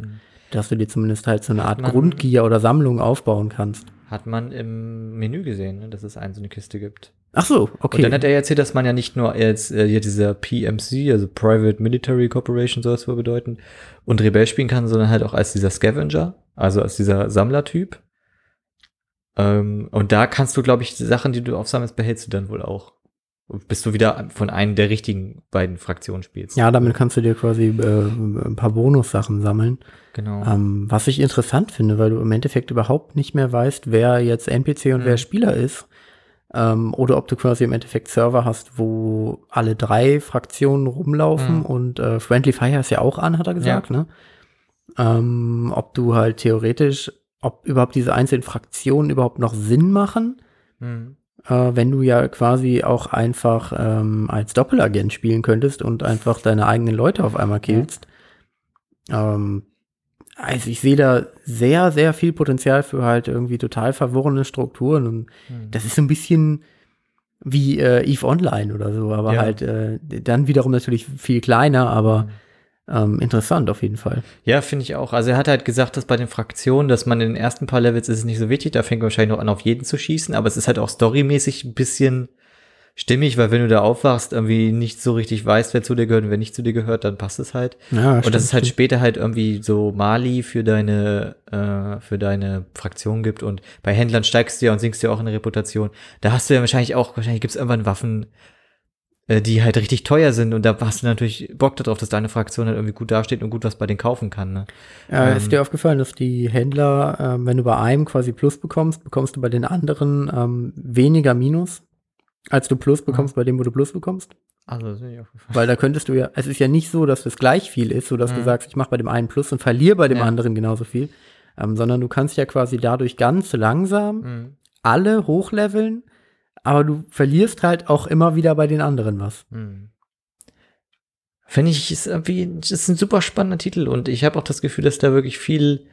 Dass du dir zumindest halt so eine Art man- Grundgier oder Sammlung aufbauen kannst. Hat man im Menü gesehen, ne? dass es eine so eine Kiste gibt. Ach so, Und okay. dann hat er erzählt, dass man ja nicht nur jetzt äh, hier dieser PMC, also Private Military Corporation soll es wohl bedeuten, und Rebell spielen kann, sondern halt auch als dieser Scavenger, also als dieser Sammlertyp. Ähm, und da kannst du, glaube ich, die Sachen, die du aufsammelst, behältst du dann wohl auch. Bis du wieder von einem der richtigen beiden Fraktionen spielst. ja, damit kannst du dir quasi äh, ein paar Bonussachen sammeln. Genau. Ähm, was ich interessant finde, weil du im Endeffekt überhaupt nicht mehr weißt, wer jetzt NPC und Mhm. wer Spieler ist. Ähm, oder ob du quasi im Endeffekt Server hast, wo alle drei Fraktionen rumlaufen Mhm. und äh, Friendly Fire ist ja auch an, hat er gesagt, ne? Ähm, ob du halt theoretisch, ob überhaupt diese einzelnen Fraktionen überhaupt noch Sinn machen, Mhm. äh, wenn du ja quasi auch einfach ähm, als Doppelagent spielen könntest und einfach deine eigenen Leute auf einmal killst. Ähm, also ich sehe da sehr, sehr viel Potenzial für halt irgendwie total verworrene Strukturen und Mhm. das ist so ein bisschen wie äh, Eve Online oder so, aber Ja. halt äh, dann wiederum natürlich viel kleiner, aber Mhm. Ähm, interessant auf jeden Fall. Ja, finde ich auch. Also er hat halt gesagt, dass bei den Fraktionen, dass man in den ersten paar Levels ist es nicht so wichtig, da fängt man wahrscheinlich noch an, auf jeden zu schießen, aber es ist halt auch storymäßig ein bisschen stimmig, weil wenn du da aufwachst, irgendwie nicht so richtig weißt, wer zu dir gehört und wer nicht zu dir gehört, dann passt es halt. Ja, und dass es halt später halt irgendwie so Mali für deine, äh, für deine Fraktion gibt und bei Händlern steigst du ja und sinkst ja auch in der Reputation. Da hast du ja wahrscheinlich auch, wahrscheinlich gibt es irgendwann Waffen, die halt richtig teuer sind und da hast du natürlich Bock darauf, dass deine Fraktion halt irgendwie gut dasteht und gut was bei denen kaufen kann. Ne? Ja, Ähm, ist dir aufgefallen, dass die Händler, ähm, wenn du bei einem quasi Plus bekommst, bekommst du bei den anderen ähm, weniger Minus, als du Plus bekommst bei dem, wo du Plus bekommst? Also, das ist mir aufgefallen. Weil da könntest du ja, es ist ja nicht so, dass das gleich viel ist, so dass du Mhm. sagst, ich mache bei dem einen Plus und verliere bei dem Ja. anderen genauso viel, ähm, sondern du kannst ja quasi dadurch ganz langsam Mhm. alle hochleveln, aber du verlierst halt auch immer wieder bei den anderen was. Hm. Finde ich, ist irgendwie, ist ein super spannender Titel und ich habe auch das Gefühl, dass da wirklich viel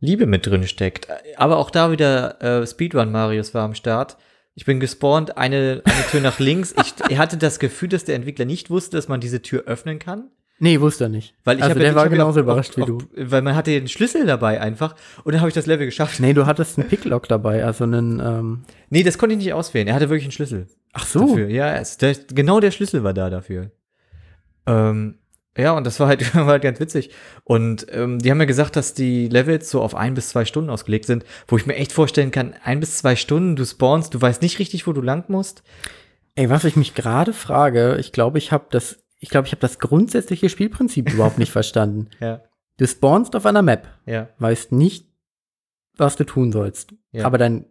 Liebe mit drin steckt. Aber auch da wieder äh, Speedrun Marius war am Start. Ich bin gespawnt, eine, eine Tür nach links. Ich, ich hatte das Gefühl, dass der Entwickler nicht wusste, dass man diese Tür öffnen kann. Nee, wusste er nicht. Weil ich also hab der war ich ja genauso überrascht wie auf, du. Weil man hatte den Schlüssel dabei einfach und dann habe ich das Level geschafft. Nee, du hattest einen Picklock dabei, also einen, ähm, Nee, das konnte ich nicht auswählen. Er hatte wirklich einen Schlüssel. ach so. Dafür. Ja, es, der, genau der Schlüssel war da dafür. Ähm, ja, und das war halt, war halt ganz witzig. Und ähm, die haben ja gesagt, dass die Levels so auf ein bis zwei Stunden ausgelegt sind, wo ich mir echt vorstellen kann, ein bis zwei Stunden, du spawnst, du weißt nicht richtig, wo du lang musst. Ey, was ich mich gerade frage, ich glaube, ich habe das, ich glaube, ich habe das grundsätzliche Spielprinzip überhaupt nicht verstanden. Ja, Du spawnst auf einer Map, ja, weißt nicht, was du tun sollst. Ja. Aber dein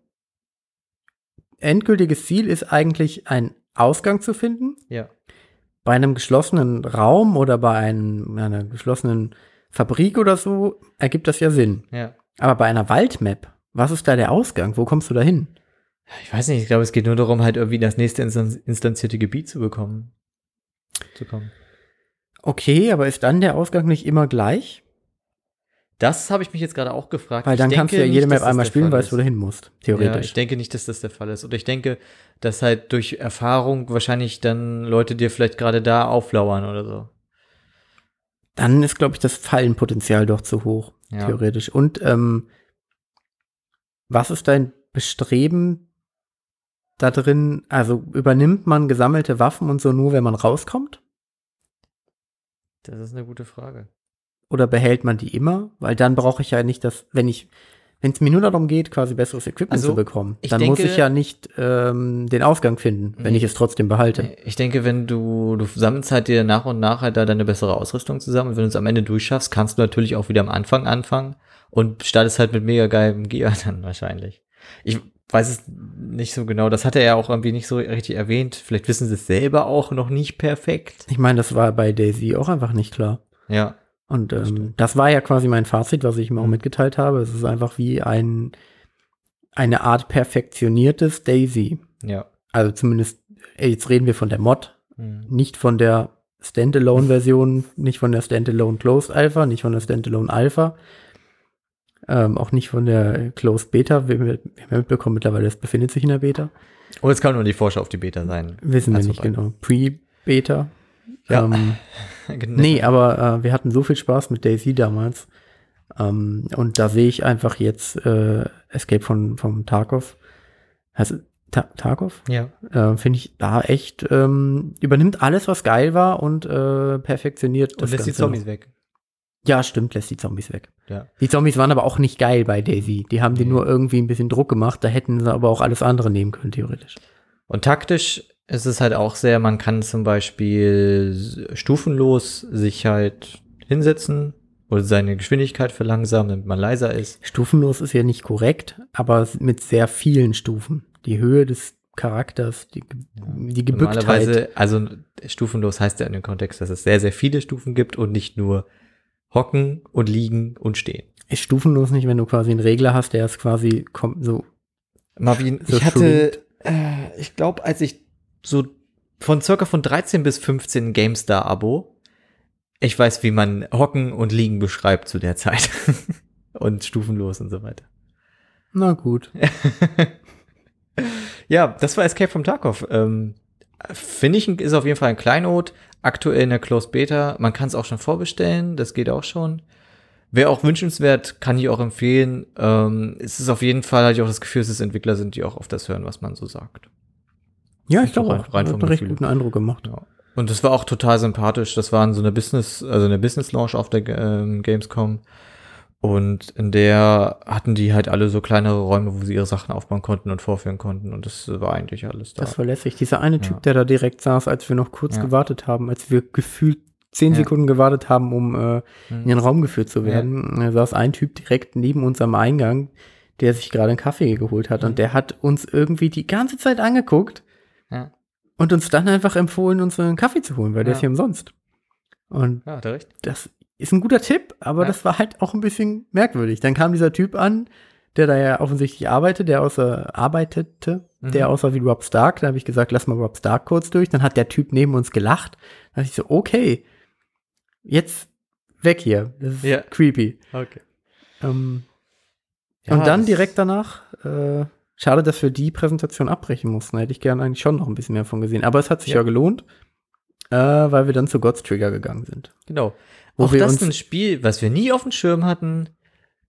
endgültiges Ziel ist eigentlich, einen Ausgang zu finden. ja. Bei einem geschlossenen Raum oder bei einem, einer geschlossenen Fabrik oder so ergibt das ja Sinn. Ja. Aber bei einer Waldmap, was ist da der Ausgang? Wo kommst du da hin? Ich weiß nicht, ich glaube, es geht nur darum, halt irgendwie das nächste instan instanzierte Gebiet zu bekommen. Zu kommen. Okay, aber ist dann der Ausgang nicht immer gleich? Das habe ich mich jetzt gerade auch gefragt. Weil Ich dann kannst du ja jede nicht, Map einmal spielen, weißt, wo du hin musst. Ja, Theoretisch. ich denke nicht, dass das der Fall ist. Und ich denke, dass halt durch Erfahrung wahrscheinlich dann Leute dir vielleicht gerade da auflauern oder so. dann ist, glaube ich, das Fallenpotenzial doch zu hoch, Ja. theoretisch. Und ähm, was ist dein Bestreben da drin? Also übernimmt man gesammelte Waffen und so nur, wenn man rauskommt? Das ist eine gute Frage. Oder behält man die immer? Weil dann brauche ich ja nicht das, wenn ich, wenn es mir nur darum geht, quasi besseres Equipment Also, zu bekommen, dann muss denke- ich ja nicht ähm, den Ausgang finden, wenn ich es trotzdem behalte. Ich denke, wenn du, du sammelst halt dir nach und nach halt da deine bessere Ausrüstung zusammen und wenn du es am Ende durchschaffst, kannst du natürlich auch wieder am Anfang anfangen und startest halt mit mega geilem Gear dann wahrscheinlich. Ich weiß es nicht so genau, das hat er ja auch irgendwie nicht so richtig erwähnt. Vielleicht wissen sie es selber auch noch nicht perfekt. Ich meine, das war bei Daisy auch einfach nicht klar. Ja, Und Das ähm, das war ja quasi mein Fazit, was ich ihm auch Mhm. mitgeteilt habe. Es ist einfach wie ein, eine Art perfektioniertes Daisy. ja. Also zumindest, ey, jetzt reden wir von der Mod, Mhm. nicht von der Standalone-Version, nicht von der Standalone Closed Alpha, nicht von der Standalone Alpha, ähm, auch nicht von der Closed Beta. Wir, wir haben mitbekommen mittlerweile, es befindet sich in der Beta. Oh, jetzt kann nur die Vorschau auf die Beta sein. Wissen wir nicht genau. Pre-Beta. Ja. Ähm, Genau. Nee, aber äh, wir hatten so viel Spaß mit Daisy damals. Ähm, und da sehe ich einfach jetzt äh, Escape von, vom Tarkov. Also, Ta Tarkov? Ja. Äh, Finde ich da echt, ähm, übernimmt alles, was geil war und äh, perfektioniert Und lässt die Ganze Zombies noch. weg. Ja, stimmt, lässt die Zombies weg. Ja. Die Zombies waren aber auch nicht geil bei Daisy. Die haben die Nee. nur irgendwie ein bisschen Druck gemacht. Da hätten sie aber auch alles andere nehmen können, theoretisch. Und taktisch ist es halt auch sehr, man kann zum Beispiel stufenlos sich halt hinsetzen oder seine Geschwindigkeit verlangsamen, damit man leiser ist. Stufenlos ist ja nicht korrekt, aber mit sehr vielen Stufen. Die Höhe des Charakters, die, die Gebücktheit. Normalerweise, also stufenlos heißt ja in dem Kontext, dass es sehr, sehr viele Stufen gibt und nicht nur hocken und liegen und stehen. Ist stufenlos nicht, wenn du quasi einen Regler hast, der ist quasi kommt so. Marvin, So ich hatte, äh, ich glaube, als ich so von circa von 13 bis 15 GameStar-Abo, ich weiß, wie man hocken und liegen beschreibt zu der Zeit. und stufenlos und so weiter. Na gut. Ja, das war Escape from Tarkov. Ähm, Finde ich, ist auf jeden Fall ein Kleinod. Aktuell in der Closed Beta. Man kann es auch schon vorbestellen. Das geht auch schon. Wäre auch wünschenswert, kann ich auch empfehlen. Ähm, es ist auf jeden Fall, hatte ich auch das Gefühl, dass es Entwickler sind, die auch auf das hören, was man so sagt. Ja, ich glaube rein- auch. rein Hat einen recht Gefühl. guten Eindruck gemacht. Ja. Und das war auch total sympathisch. Das waren so eine Business, also eine Business Launch auf der ähm, Gamescom. Und in der hatten die halt alle so kleinere Räume, wo sie ihre Sachen aufbauen konnten und vorführen konnten. Und das war eigentlich alles da. Das war lässig. Dieser eine Typ, Ja. der da direkt saß, als wir noch kurz Ja. gewartet haben, als wir gefühlt zehn Ja. Sekunden gewartet haben, um äh, in den Raum geführt zu werden, da saß ein Typ direkt neben uns am Eingang, der sich gerade einen Kaffee geholt hat. Und der hat uns irgendwie die ganze Zeit angeguckt Ja. und uns dann einfach empfohlen, uns einen Kaffee zu holen, weil der Ja. ist hier umsonst. Und ja, hat er recht. das ist ein guter Tipp, aber Ja. das war halt auch ein bisschen merkwürdig. Dann kam dieser Typ an, der da ja offensichtlich arbeitet, der außer arbeitete, Mhm. der außer wie Rob Stark. Da habe ich gesagt, lass mal Rob Stark kurz durch. Dann hat der Typ neben uns gelacht. Da dachte ich so, okay, jetzt weg hier. Das ist Ja. creepy. Okay. Ähm, Ja, und dann direkt danach, äh, schade, dass wir die Präsentation abbrechen mussten. Da hätte ich gerne eigentlich schon noch ein bisschen mehr von gesehen. Aber es hat sich ja, Ja. gelohnt, äh, weil wir dann zu God's Trigger gegangen sind. Genau. Auch das ein Spiel, was wir nie auf dem Schirm hatten.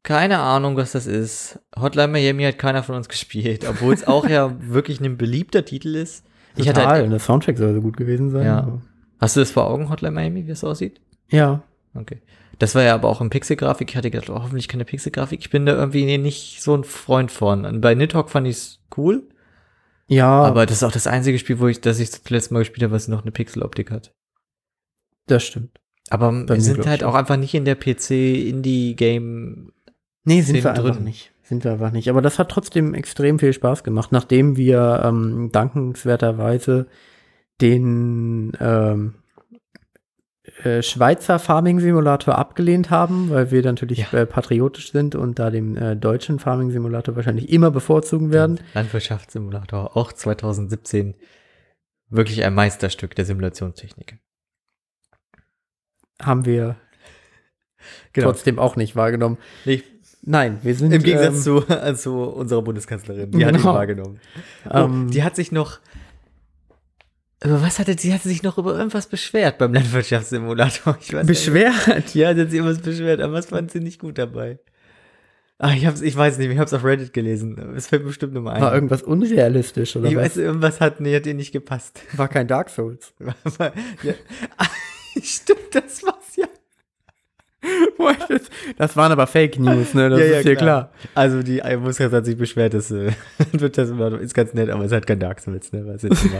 Keine Ahnung, was das ist. Hotline Miami hat keiner von uns gespielt, obwohl es auch ja wirklich ein beliebter Titel ist. Ich hatte Total, halt, der Soundtrack soll so gut gewesen sein. Ja. aber- hast du das vor Augen, Hotline Miami, wie es aussieht? Ja, Okay. Das war ja aber auch in Pixelgrafik. Ich hatte gedacht, oh, hoffentlich keine Pixelgrafik. Ich bin da irgendwie nicht so ein Freund von. Und bei Nidhogg fand ich es cool, ja, aber das ist auch das einzige Spiel, wo ich, das ich zuletzt mal gespielt habe, was noch eine Pixeloptik hat. das stimmt. Aber Bei wir sind halt auch einfach nicht in der PC-Indie-Game. Nee, sind wir einfach drin. nicht. Sind wir einfach nicht. Aber das hat trotzdem extrem viel Spaß gemacht, nachdem wir ähm, dankenswerterweise den ähm, äh, Schweizer Farming Simulator abgelehnt haben, weil wir natürlich Ja. äh, patriotisch sind und da den äh, deutschen Farming Simulator wahrscheinlich immer bevorzugen werden. Landwirtschaftssimulator, auch 2017 wirklich ein Meisterstück der Simulationstechnik. Haben wir Genau. trotzdem auch nicht wahrgenommen. Nicht, Nein, wir sind Im Gegensatz ähm, zu, zu unserer Bundeskanzlerin. Die hat ihn Genau. wahrgenommen. Oh, ähm, die hat sich noch. Über was hatte sie? Hat sich noch über irgendwas beschwert beim Landwirtschaftssimulator? Nicht. beschwert. Ja, sie hat sich irgendwas beschwert, aber was fand sie nicht gut dabei? Ah, ich hab's, ich weiß nicht, ich hab's auf Reddit gelesen. Es fällt bestimmt nochmal War ein. irgendwas unrealistisch oder Ich was? weiß, irgendwas hat, nee, hat ihr nicht gepasst. War kein Dark Souls. ja. Stimmt, das war's ja. das, waren aber Fake News, ne? Das ist dir klar. Also die Muskers hat sich beschwert, dass äh, wird das ist ganz nett, aber es hat kein Dark Souls, ne? Was jetzt.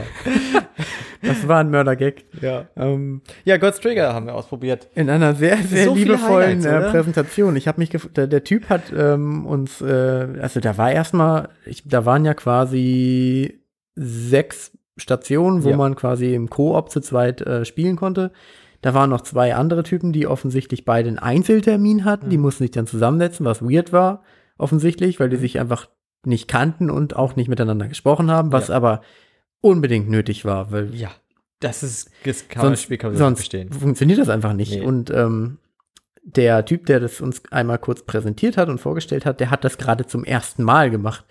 Das war ein Mördergag. ja. Ähm, ja, God's Trigger haben wir ausprobiert. in einer sehr, sehr So liebevollen äh? Präsentation. Ich habe mich der, der Typ hat ähm, uns, äh, also da war erstmal, da waren ja quasi sechs Stationen, wo Ja. man quasi im Koop zu zweit äh, spielen konnte. Da waren noch zwei andere Typen, die offensichtlich beide einen Einzeltermin hatten. Mhm. Die mussten sich dann zusammensetzen, was weird war, offensichtlich, weil die sich einfach nicht kannten und auch nicht miteinander gesprochen haben, was Ja. aber unbedingt nötig war, weil Ja. Das ist, das kann sonst, Spiel kann man sonst verstehen. funktioniert das einfach nicht. Nee. Und ähm, der Typ, der das uns einmal kurz präsentiert hat und vorgestellt hat, der hat das gerade zum ersten Mal gemacht.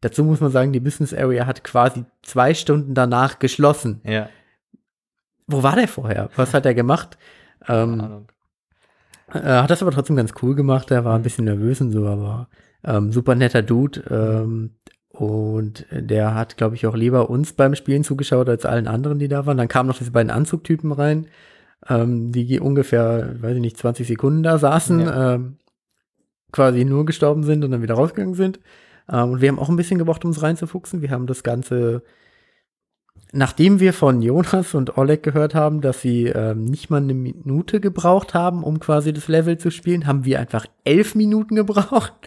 Dazu muss man sagen, die Business Area hat quasi zwei Stunden danach geschlossen. Ja. Wo war der vorher? Was hat er gemacht? Ähm, Keine Ahnung. äh, hat das aber trotzdem ganz cool gemacht. Er war ein bisschen nervös und so, aber ähm, super netter Dude. Ähm, und der hat, glaube ich, auch lieber uns beim Spielen zugeschaut als allen anderen, die da waren. Dann kamen noch diese beiden Anzugtypen rein, ähm, die ungefähr, weiß ich nicht, 20 Sekunden da saßen, Ja. ähm, quasi nur gestorben sind und dann wieder rausgegangen sind. Ähm, und wir haben auch ein bisschen gebraucht, um uns reinzufuchsen. Wir haben das Ganze, nachdem wir von Jonas und Oleg gehört haben, dass sie ähm, nicht mal eine Minute gebraucht haben, um quasi das Level zu spielen, haben wir einfach elf Minuten gebraucht.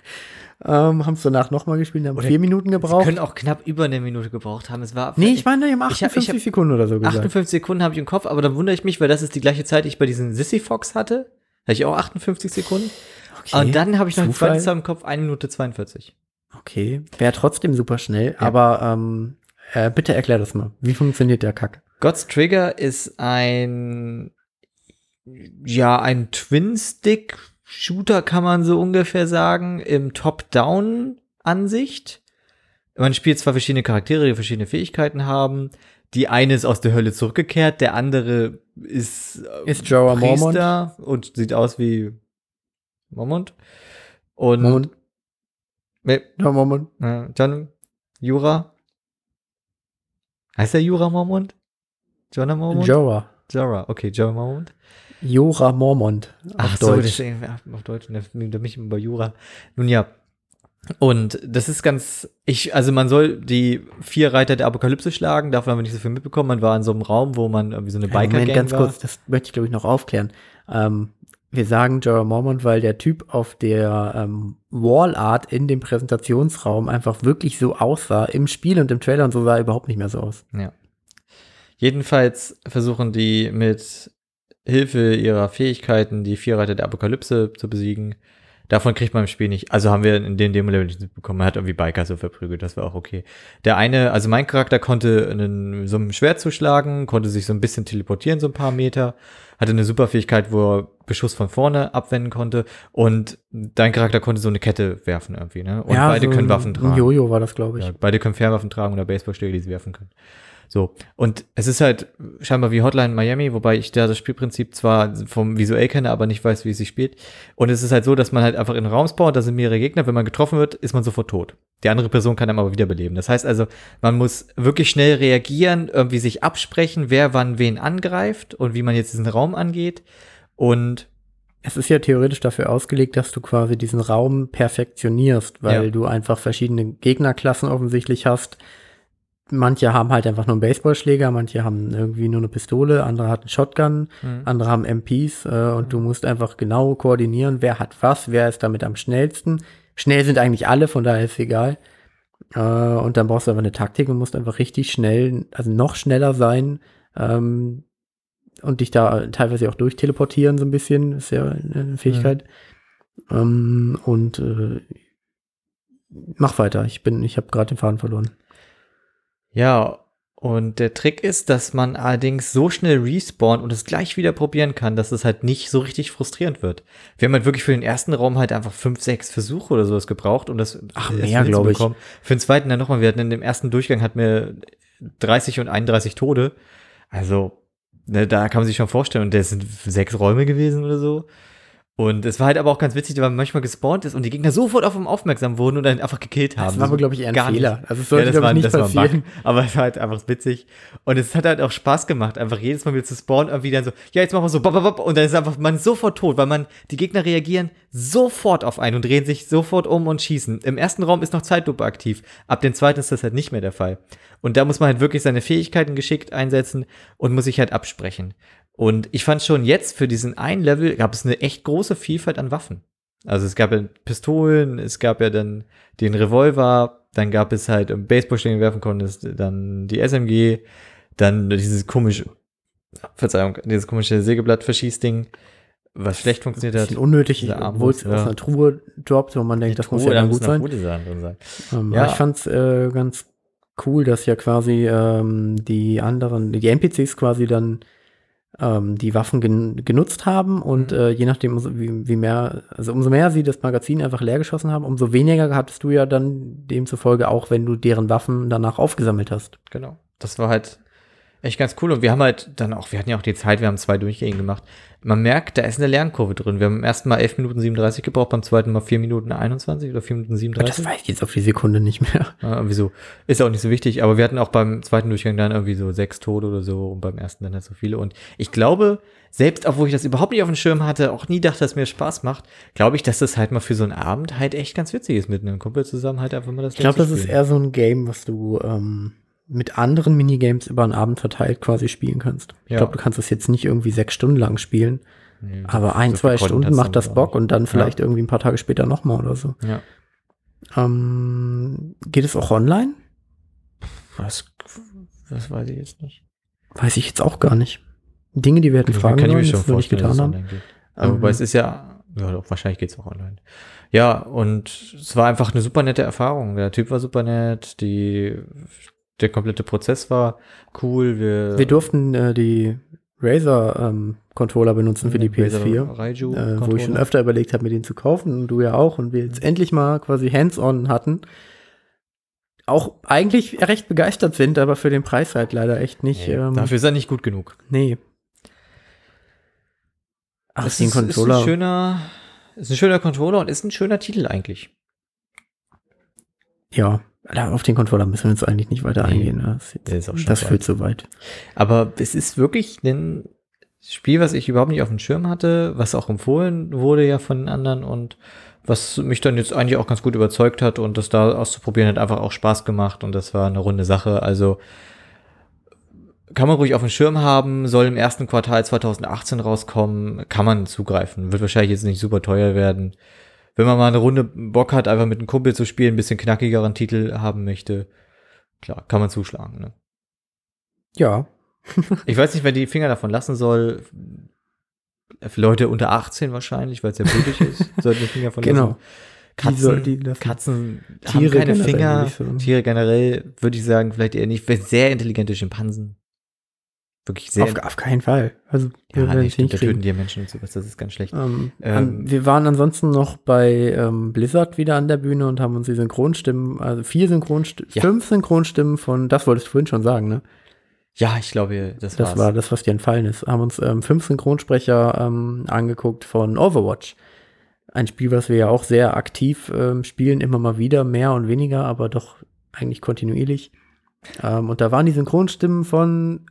Ähm, haben es danach nochmal gespielt, haben Oder vier Minuten Sie gebraucht. können auch knapp über eine Minute gebraucht haben. Es war Nee, ich meine, die haben Ich hab- 58 ich hab- Sekunden oder so gesagt. 58 Sekunden habe ich im Kopf, aber dann wundere ich mich, weil das ist die gleiche Zeit, die ich bei diesen Sissy Fox hatte. Hatte ich auch 58 Sekunden. Okay. Und dann habe ich noch die Zufall. zweite Zahl im Kopf, 1 Minute 42. Okay, wäre trotzdem super schnell, aber ähm, äh, bitte erklär das mal. Wie funktioniert der Kack? God's Trigger ist ein, ja, ein Twin-Stick-Shooter, kann man so ungefähr sagen, im Top-Down-Ansicht. Man spielt zwar verschiedene Charaktere, die verschiedene Fähigkeiten haben. Die eine ist aus der Hölle zurückgekehrt, der andere ist, äh, Ist Jorah Mormont? Priester und sieht aus wie Mormont. Und ja, Moment. äh, John, Jura. Heißt der Jura Mormont? Jonah Mormont? Jorah. Jorah, okay, Jorah Mormont. Jora Mormont auf Ach so, Deutsch. deswegen, ja, auf Deutsch, ne, da mich über Jura. Nun ja. Und das ist ganz, ich, also man soll die vier Reiter der Apokalypse schlagen, davon haben wir nicht so viel mitbekommen. Man war in so einem Raum, wo man irgendwie so eine Ja, Moment, Biker-Gang ganz war. kurz, das möchte ich glaube ich noch aufklären. Ähm, wir sagen Jorah Mormont, weil der Typ auf der ähm, Wallart in dem Präsentationsraum einfach wirklich so aussah. Im Spiel und im Trailer und so sah er überhaupt nicht mehr so aus. Ja. Jedenfalls versuchen die mit Hilfe ihrer Fähigkeiten die vier Reiter der Apokalypse zu besiegen. Davon kriegt man im Spiel nicht. Also haben wir in dem Demo-Level nicht bekommen. Man hat irgendwie Biker so verprügelt, das war auch okay. Der eine, also mein Charakter konnte einen, so einem Schwert zuschlagen, konnte sich so ein bisschen teleportieren, so ein paar Meter, hatte eine super Fähigkeit, wo er Beschuss von vorne abwenden konnte und dein Charakter konnte so eine Kette werfen irgendwie, ne? Und beide so können Waffen tragen. Jojo war das, glaube ich. Ja, beide können Fernwaffen tragen oder Baseballschläge, die sie werfen können. So. Und es ist halt scheinbar wie Hotline Miami, wobei ich da das Spielprinzip zwar vom visuell kenne, aber nicht weiß, wie es sich spielt. Und es ist halt so, dass man halt einfach in einen Raum spawnt, da sind mehrere Gegner. Wenn man getroffen wird, ist man sofort tot. Die andere Person kann einem aber wiederbeleben. Das heißt also, man muss wirklich schnell reagieren, irgendwie sich absprechen, wer wann wen angreift und wie man jetzt diesen Raum angeht. Und Es ist ja theoretisch dafür ausgelegt, dass du quasi diesen Raum perfektionierst, weil Ja. du einfach verschiedene Gegnerklassen offensichtlich hast. Manche haben halt einfach nur einen Baseballschläger, manche haben irgendwie nur eine Pistole, andere hatten Shotgun, andere haben MPs äh, und du musst einfach genau koordinieren, wer hat was, wer ist damit am schnellsten. Schnell sind eigentlich alle, von daher ist es egal. Äh, und dann brauchst du einfach eine Taktik und musst einfach richtig schnell, also noch schneller sein ähm, und dich da teilweise auch durchteleportieren so ein bisschen, ist ja eine Fähigkeit. Ähm, und äh, mach weiter, ich bin, ich habe gerade den Faden verloren. Ja, und der Trick ist, dass man allerdings so schnell respawnt und es gleich wieder probieren kann, dass es halt nicht so richtig frustrierend wird. Wir haben halt wirklich für den ersten Raum halt einfach fünf, sechs Versuche oder sowas gebraucht und das Ach, mehr, glaub ich. Für den zweiten dann nochmal, wir hatten in dem ersten Durchgang hatten wir 30 und 31 Tode. Also, ne, da kann man sich schon vorstellen, und das sind sechs Räume gewesen oder so. Und es war halt aber auch ganz witzig, weil man manchmal gespawnt ist und die Gegner sofort auf ihn aufmerksam wurden und dann einfach gekillt haben. Das war aber, glaube ich, eher ein Gar nicht. Fehler. Also es sollte, das glaube war, ich, nicht das war ein Bug. passieren. Aber es war halt einfach witzig. Und es hat halt auch Spaß gemacht, einfach jedes Mal wieder zu spawnen, irgendwie dann so, ja, jetzt machen wir so, bop, bop, bop, und dann ist einfach man ist sofort tot, weil man, die Gegner reagieren sofort auf einen und drehen sich sofort um und schießen. Im ersten Raum ist noch Zeitlupe aktiv. Ab dem zweiten ist das halt nicht mehr der Fall. Und da muss man halt wirklich seine Fähigkeiten geschickt einsetzen und muss sich halt absprechen. Und ich fand schon jetzt für diesen einen Level gab es eine echt große Vielfalt an Waffen. Also es gab ja Pistolen, es gab ja dann den Revolver, dann gab es halt Baseballschläge werfen konntest, dann die SMG, dann dieses komische, Verzeihung, dieses komische Sägeblatt-Verschießding, was schlecht funktioniert hat. Unnötig, obwohl es ja. aus einer Truhe droppt, wo man denkt, das muss Truhe, ja da dann gut sein. sein. Ähm, Ja. Ich fand's äh, ganz cool, dass ja quasi ähm, die anderen, die NPCs quasi dann ähm, die Waffen gen genutzt haben und Mhm. äh, je nachdem, umso- wie, wie mehr, also umso mehr sie das Magazin einfach leer geschossen haben, umso weniger hattest du ja dann demzufolge auch, wenn du deren Waffen danach aufgesammelt hast. Genau. Das war halt echt ganz cool. Und wir haben halt dann auch, wir hatten ja auch die Zeit, wir haben zwei Durchgänge gemacht. Man merkt, da ist eine Lernkurve drin. Wir haben beim ersten Mal 11 Minuten 37 gebraucht, beim zweiten Mal 4 Minuten 21 oder 4 Minuten Das 37. weiß ich jetzt auf die Sekunde nicht mehr. Ja, irgendwie so. Ist auch nicht so wichtig, aber wir hatten auch beim zweiten Durchgang dann irgendwie so sechs Tode oder so und beim ersten dann halt so viele. Und ich glaube, selbst obwohl ich das überhaupt nicht auf dem Schirm hatte, auch nie dachte, dass es mir Spaß macht, glaube ich, dass das halt mal für so einen Abend halt echt ganz witzig ist, mit einem Kumpel zusammen halt einfach mal das Ich glaube, das ist eher so ein Game, was du ähm, mit anderen Minigames über einen Abend verteilt quasi spielen kannst. Ich Ja. glaube, du kannst das jetzt nicht irgendwie sechs Stunden lang spielen, Nee, aber ein, so zwei Stunden macht das Bock und dann vielleicht irgendwie ein paar Tage später nochmal oder so. Ja. Ähm, geht es auch online? Was, das weiß ich jetzt nicht. Weiß ich jetzt auch gar nicht. Dinge, die wir hätten fragen ich sollen, mir schon das wir nicht getan haben. Ähm, wobei es ist ja, ja wahrscheinlich geht's auch online. Ja, und es war einfach eine super nette Erfahrung. Der Typ war super nett, die, der komplette Prozess war cool. Wir, Wir durften äh, die Razer-Controller benutzen für die Razer PS4. Raiju äh, wo ich schon öfter überlegt habe, mir den zu kaufen und du ja auch und wir jetzt endlich mal quasi Hands-on hatten. Auch eigentlich recht begeistert sind, aber für den Preis halt leider echt nicht. Nee, ähm, dafür ist er nicht gut genug. nee. Ach, Es den ist, Controller. Ist ein schöner, ist ein schöner Controller und ist ein schöner Titel eigentlich. ja, auf den Controller müssen wir jetzt eigentlich nicht weiter Nee, eingehen. Das, ist der ist auch jetzt, schon das weit. führt zu weit. Aber es ist wirklich ein Spiel, was ich überhaupt nicht auf dem Schirm hatte, was auch empfohlen wurde ja von den anderen und was mich dann jetzt eigentlich auch ganz gut überzeugt hat und das da auszuprobieren hat einfach auch Spaß gemacht und das war eine runde Sache. Also kann man ruhig auf dem Schirm haben, soll im ersten Quartal 2018 rauskommen, kann man zugreifen. Wird wahrscheinlich jetzt nicht super teuer werden. Wenn man mal eine Runde Bock hat, einfach mit einem Kumpel zu spielen, ein bisschen knackigeren Titel haben möchte, klar, kann man zuschlagen. Ne? Ja, Ich weiß nicht, wer die Finger davon lassen soll. Für Leute unter 18 wahrscheinlich, weil es ja blutig ist, sollten die Finger davon genau. lassen. Katzen, Die die. Katzen Tiere haben keine Finger. Tiere generell würde ich sagen, vielleicht eher nicht. Sehr intelligente Schimpansen. Wirklich sehr. Auf, auf keinen Fall. Also, wir ja, nee, stimmt, da töten die ja Menschen und sowas, das ist ganz schlecht. Ähm, Ähm, an, wir waren ansonsten noch bei ähm, Blizzard wieder an der Bühne und haben uns die Synchronstimmen, also vier Synchronstimmen, Ja. fünf Synchronstimmen von, das wolltest du vorhin schon sagen, ne? Ja, ich glaube, das, Das war's. war das, was dir entfallen ist. Haben uns ähm, fünf Synchronsprecher ähm, angeguckt von Overwatch. Ein Spiel, was wir ja auch sehr aktiv ähm, spielen, immer mal wieder, mehr und weniger, aber doch eigentlich kontinuierlich. Und da waren die Synchronstimmen von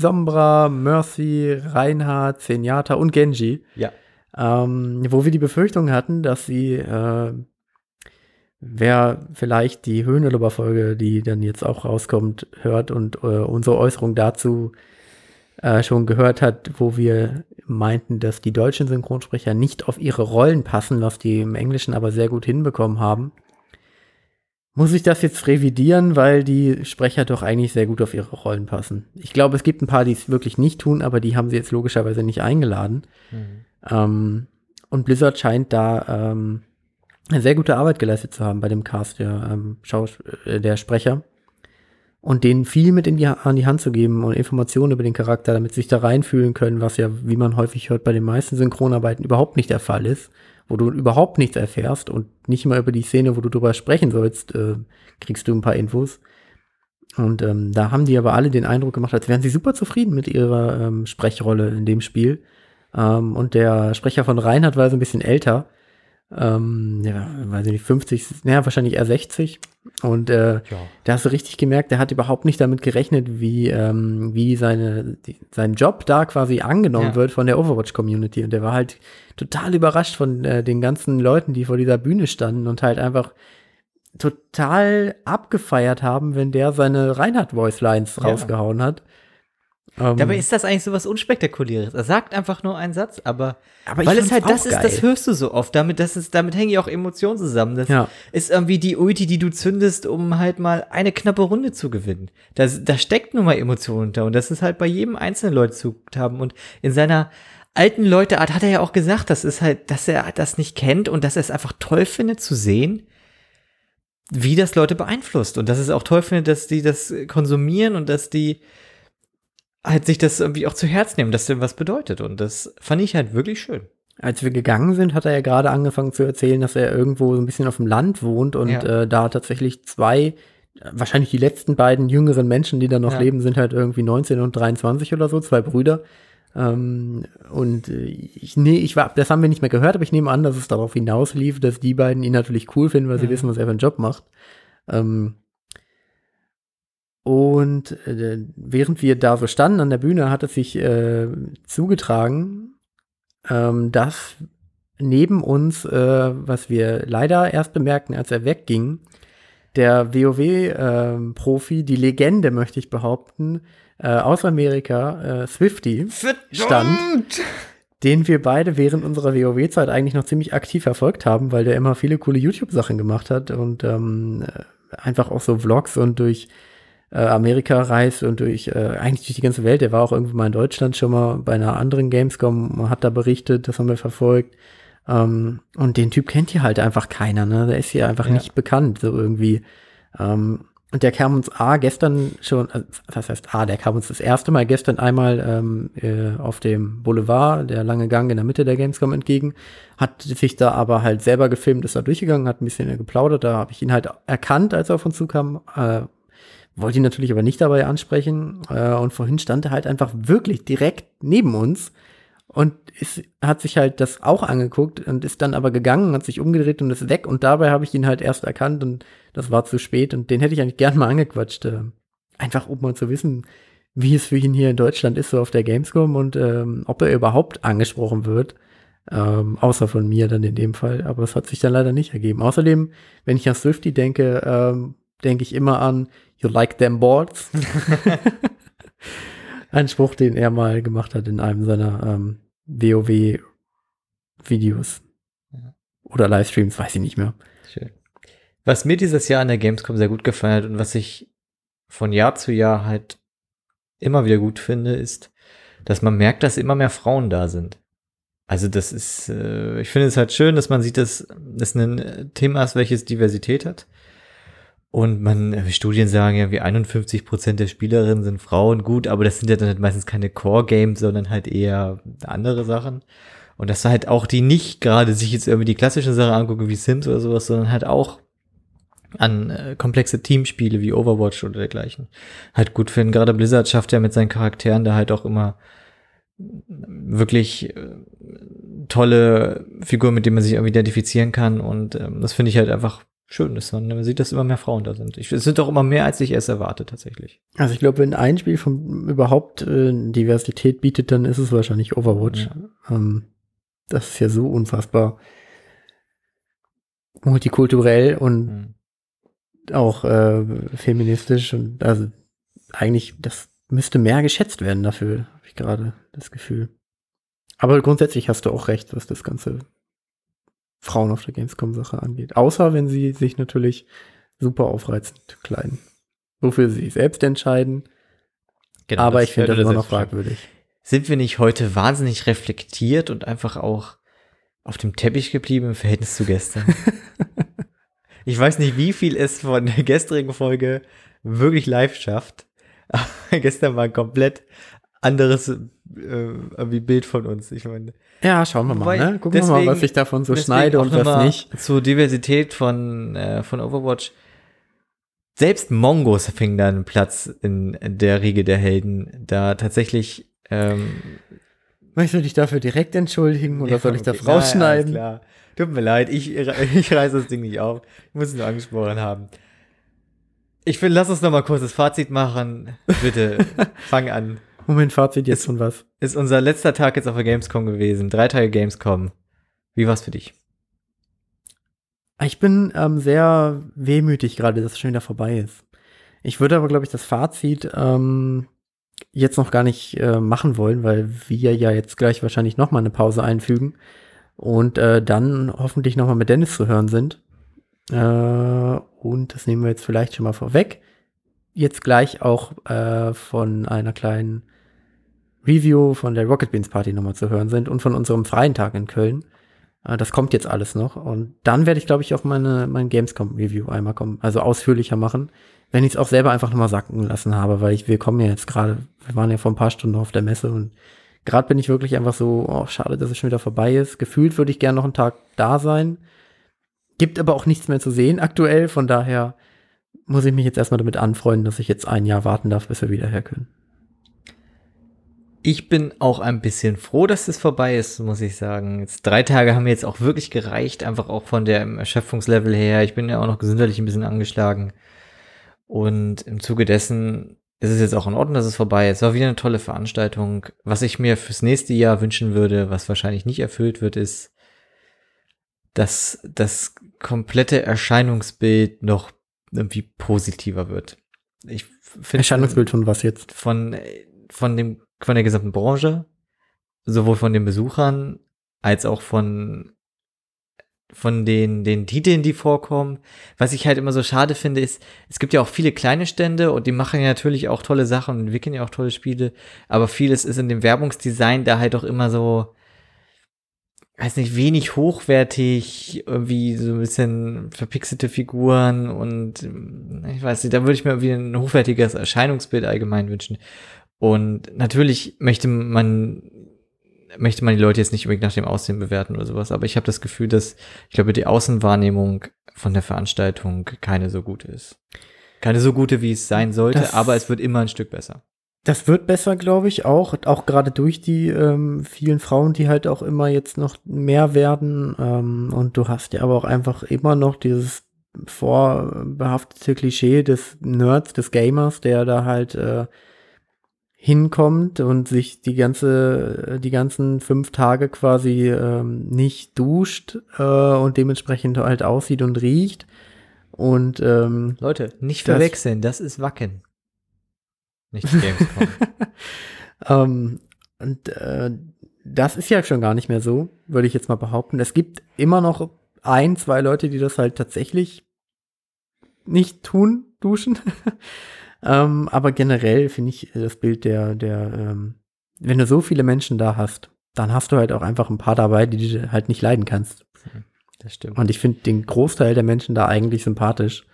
Sombra, Mercy, Reinhard, Zenyatta und Genji. Ja. Ähm, wo wir die Befürchtung hatten, dass sie, äh, wer vielleicht die Höhenlober-Folge, die dann jetzt auch rauskommt, hört und äh, unsere Äußerung dazu äh, schon gehört hat, wo wir meinten, dass die deutschen Synchronsprecher nicht auf ihre Rollen passen, was die im Englischen aber sehr gut hinbekommen haben. Muss ich das jetzt revidieren, weil die Sprecher doch eigentlich sehr gut auf ihre Rollen passen. Ich glaube, es gibt ein paar, die es wirklich nicht tun, aber die haben sie jetzt logischerweise nicht eingeladen. Mhm. Ähm, und Blizzard scheint da ähm, eine sehr gute Arbeit geleistet zu haben bei dem Cast der, ähm, Schaus äh, der Sprecher. Und denen viel mit in die, an die Hand zu geben und Informationen über den Charakter, damit sie sich da reinfühlen können, was ja, wie man häufig hört, bei den meisten Synchronarbeiten überhaupt nicht der Fall ist, wo du überhaupt nichts erfährst und nicht mal über die Szene, wo du drüber sprechen sollst, äh, kriegst du ein paar Infos. Und ähm, da haben die aber alle den Eindruck gemacht, als wären sie super zufrieden mit ihrer ähm, Sprechrolle in dem Spiel. Ähm, und der Sprecher von Reinhard war so ein bisschen älter. Ähm, ja, weiß ich nicht, 50, naja, wahrscheinlich eher 60. Und äh, Ja. da hast du richtig gemerkt, der hat überhaupt nicht damit gerechnet, wie, ähm, wie seine, die, sein Job da quasi angenommen Ja. wird von der Overwatch-Community. Und der war halt total überrascht von äh, den ganzen Leuten, die vor dieser Bühne standen und halt einfach total abgefeiert haben, wenn der seine Reinhard-Voice-Lines Ja. rausgehauen hat. Ähm, Dabei ist das eigentlich so was Unspektakuläres. Er sagt einfach nur einen Satz, aber, Aber weil es halt das auch ist, geil. das hörst du so oft. Damit, das ist, damit hängen ja auch Emotionen zusammen. Das Ja. ist irgendwie die Ulti, die du zündest, um halt mal eine knappe Runde zu gewinnen. Da, da steckt nun mal Emotionen unter und das ist halt bei jedem einzelnen Leute zu haben. Und in seiner alten Leuteart hat er ja auch gesagt, das ist halt, dass er das nicht kennt und dass er es einfach toll findet zu sehen, wie das Leute beeinflusst und dass es auch toll findet, dass die das konsumieren und dass die halt sich das irgendwie auch zu Herz nehmen, dass dem was bedeutet. Und das fand ich halt wirklich schön. Als wir gegangen sind, hat er ja gerade angefangen zu erzählen, dass er irgendwo so ein bisschen auf dem Land wohnt und Ja. äh, da tatsächlich zwei, wahrscheinlich die letzten beiden jüngeren Menschen, die da noch Ja. leben, sind halt irgendwie 19 und 23 oder so, zwei Brüder. Ähm, und äh, ich, nee, ich war, das haben wir nicht mehr gehört, aber ich nehme an, dass es darauf hinauslief, dass die beiden ihn natürlich cool finden, weil sie wissen, was er für einen Job macht. Ähm, und äh, während wir da so standen an der Bühne, hat es sich äh, zugetragen, ähm, dass neben uns, äh, was wir leider erst bemerkten, als er wegging, der WoW-Profi, die Legende, möchte ich behaupten, äh, aus Amerika, äh, Swifty, Stand. den wir beide während unserer WoW-Zeit eigentlich noch ziemlich aktiv verfolgt haben, weil der immer viele coole YouTube-Sachen gemacht hat und ähm, äh, einfach auch so Vlogs und durch äh, Amerika reist und durch äh, eigentlich durch die ganze Welt. Der war auch irgendwo mal in Deutschland schon mal bei einer anderen Gamescom, hat da berichtet, das haben wir verfolgt. Ähm, und den Typ kennt hier halt einfach keiner, ne? Der ist hier einfach Ja. nicht bekannt, so irgendwie. Ähm, und der kam uns A gestern schon, äh, was heißt A, der kam uns das erste Mal gestern einmal ähm, äh, auf dem Boulevard, der lange Gang in der Mitte der Gamescom entgegen, hat sich da aber halt selber gefilmt, ist da durchgegangen, hat ein bisschen geplaudert, da habe ich ihn halt erkannt, als er auf uns zukam, äh, wollte ihn natürlich aber nicht dabei ansprechen äh, und vorhin stand er halt einfach wirklich direkt neben uns und ist, hat sich halt das auch angeguckt und ist dann aber gegangen, hat sich umgedreht und ist weg und dabei habe ich ihn halt erst erkannt und das war zu spät und den hätte ich eigentlich gern mal angequatscht. Äh, einfach um mal zu wissen, wie es für ihn hier in Deutschland ist, so auf der Gamescom und ähm, ob er überhaupt angesprochen wird. Ähm, außer von mir dann in dem Fall. Aber es hat sich dann leider nicht ergeben. Außerdem, wenn ich an Swifty denke, ähm, denke ich immer an You like them boards. Ein Spruch, den er mal gemacht hat in einem seiner ähm, WoW-Videos. Oder Livestreams, weiß ich nicht mehr. Schön. Was mir dieses Jahr an der Gamescom sehr gut gefallen hat und was ich von Jahr zu Jahr halt immer wieder gut finde, ist, dass man merkt, dass immer mehr Frauen da sind. Also das ist, äh, ich finde es halt schön, dass man sieht, dass das ein Thema ist, welches Diversität hat. Und man, äh, Studien sagen ja, wie 51 Prozent der Spielerinnen sind Frauen. Gut, aber das sind ja dann halt meistens keine Core-Games, sondern halt eher andere Sachen. Und dass halt auch die nicht gerade sich jetzt irgendwie die klassischen Sachen angucken wie Sims oder sowas, sondern halt auch an äh, komplexe Teamspiele wie Overwatch oder dergleichen halt gut finden. Gerade Blizzard schafft ja mit seinen Charakteren da halt auch immer wirklich äh, tolle Figuren, mit denen man sich irgendwie identifizieren kann. Und ähm, das finde ich halt einfach schön, dass man, man sieht, dass immer mehr Frauen da sind. Ich, es sind auch immer mehr, als ich erst erwarte, tatsächlich. Also ich glaube, wenn ein Spiel von überhaupt äh, Diversität bietet, dann ist es wahrscheinlich Overwatch. Ja. Ähm, das ist ja so unfassbar multikulturell und Mhm. auch äh, feministisch und also eigentlich, das müsste mehr geschätzt werden dafür, habe ich gerade das Gefühl. Aber grundsätzlich hast du auch recht, was das ganze Frauen auf der Gamescom-Sache angeht. Außer wenn sie sich natürlich super aufreizend kleiden. Wofür sie selbst entscheiden. Genau, aber ich finde das immer noch fragwürdig. Sind wir nicht heute wahnsinnig reflektiert und einfach auch auf dem Teppich geblieben im Verhältnis zu gestern? ich weiß nicht, wie viel es von der gestrigen Folge wirklich live schafft. Aber gestern war ein komplett anderes äh, irgendwie Bild von uns. Ich meine, Ja, schauen wir mal. Ne? Gucken wir mal, deswegen- was ich davon so deswegen schneide und was nicht. Zur Diversität von, äh, von Overwatch. Selbst Mongos fingen da einen Platz in der Riege der Helden, da tatsächlich ähm, Möchtest du dich dafür direkt entschuldigen oder Ja, soll ich das okay. Nein, rausschneiden? alles klar. Tut mir leid, ich, ich reiße das Ding nicht auf. Ich muss es nur angesprochen haben. Ich finde, lass uns noch mal kurz das Fazit machen. Bitte, fang an. Moment, Fazit jetzt schon was. Ist unser letzter Tag jetzt auf der Gamescom gewesen. Drei Tage Gamescom. Wie war's für dich? Ich bin ähm, sehr wehmütig gerade, dass es schon wieder vorbei ist. Ich würde aber, glaube ich, das Fazit ähm, jetzt noch gar nicht äh, machen wollen, weil wir ja jetzt gleich wahrscheinlich noch mal eine Pause einfügen und äh, dann hoffentlich noch mal mit Dennis zu hören sind. Äh, und das nehmen wir jetzt vielleicht schon mal vorweg. Jetzt gleich auch äh, von einer kleinen Review von der Rocket Beans Party nochmal zu hören sind und von unserem freien Tag in Köln. Äh, Das kommt jetzt alles noch. Und dann werde ich, glaube ich, auch meine, mein Gamescom-Review einmal kommen, also ausführlicher machen, wenn ich es auch selber einfach nochmal sacken lassen habe, weil ich, wir kommen ja jetzt gerade, wir waren ja vor ein paar Stunden auf der Messe und gerade bin ich wirklich einfach so, oh, schade, dass es schon wieder vorbei ist. Gefühlt würde ich gerne noch einen Tag da sein. Gibt aber auch nichts mehr zu sehen aktuell, von daher muss ich mich jetzt erstmal damit anfreunden, dass ich jetzt ein Jahr warten darf, bis wir wieder her können. Ich bin auch ein bisschen froh, dass es vorbei ist, muss ich sagen. Jetzt drei Tage haben mir jetzt auch wirklich gereicht, einfach auch von der Erschöpfungslevel her. Ich bin ja auch noch gesundheitlich ein bisschen angeschlagen. Und im Zuge dessen ist es jetzt auch in Ordnung, dass es vorbei ist. Es war wieder eine tolle Veranstaltung. Was ich mir fürs nächste Jahr wünschen würde, was wahrscheinlich nicht erfüllt wird, ist, dass das komplette Erscheinungsbild noch irgendwie positiver wird. Ich finde Erscheinungsbild von was jetzt? von, von dem, von der gesamten Branche, sowohl von den Besuchern als auch von, von den, den Titeln, die vorkommen. Was ich halt immer so schade finde, ist, es gibt ja auch viele kleine Stände und die machen ja natürlich auch tolle Sachen und entwickeln ja auch tolle Spiele, aber vieles ist in dem Werbungsdesign da halt auch immer so, weiß nicht, wenig hochwertig, irgendwie so ein bisschen verpixelte Figuren und ich weiß nicht, da würde ich mir irgendwie ein hochwertiges Erscheinungsbild allgemein wünschen. Und natürlich möchte man möchte man die Leute jetzt nicht unbedingt nach dem Aussehen bewerten oder sowas, aber ich habe das Gefühl, dass ich glaube, die Außenwahrnehmung von der Veranstaltung keine so gute ist. Keine so gute, wie es sein sollte, Das- aber es wird immer ein Stück besser. Das wird besser, glaube ich, auch, auch gerade durch die ähm, vielen Frauen, die halt auch immer jetzt noch mehr werden. Ähm, und du hast ja aber auch einfach immer noch dieses vorbehaftete Klischee des Nerds, des Gamers, der da halt äh, hinkommt und sich die ganze, die ganzen fünf Tage quasi ähm, nicht duscht äh, und dementsprechend halt aussieht und riecht. Und ähm, Leute, nicht Das- verwechseln, das ist Wacken. Nicht Gamescom. Ähm, und äh, das ist ja schon gar nicht mehr so, würde ich jetzt mal behaupten. Es gibt immer noch ein, zwei Leute, die das halt tatsächlich nicht tun, duschen. ähm, aber generell finde ich das Bild der, der, ähm, wenn du so viele Menschen da hast, dann hast du halt auch einfach ein paar dabei, die du halt nicht leiden kannst. das stimmt. Und ich finde den Großteil der Menschen da eigentlich sympathisch.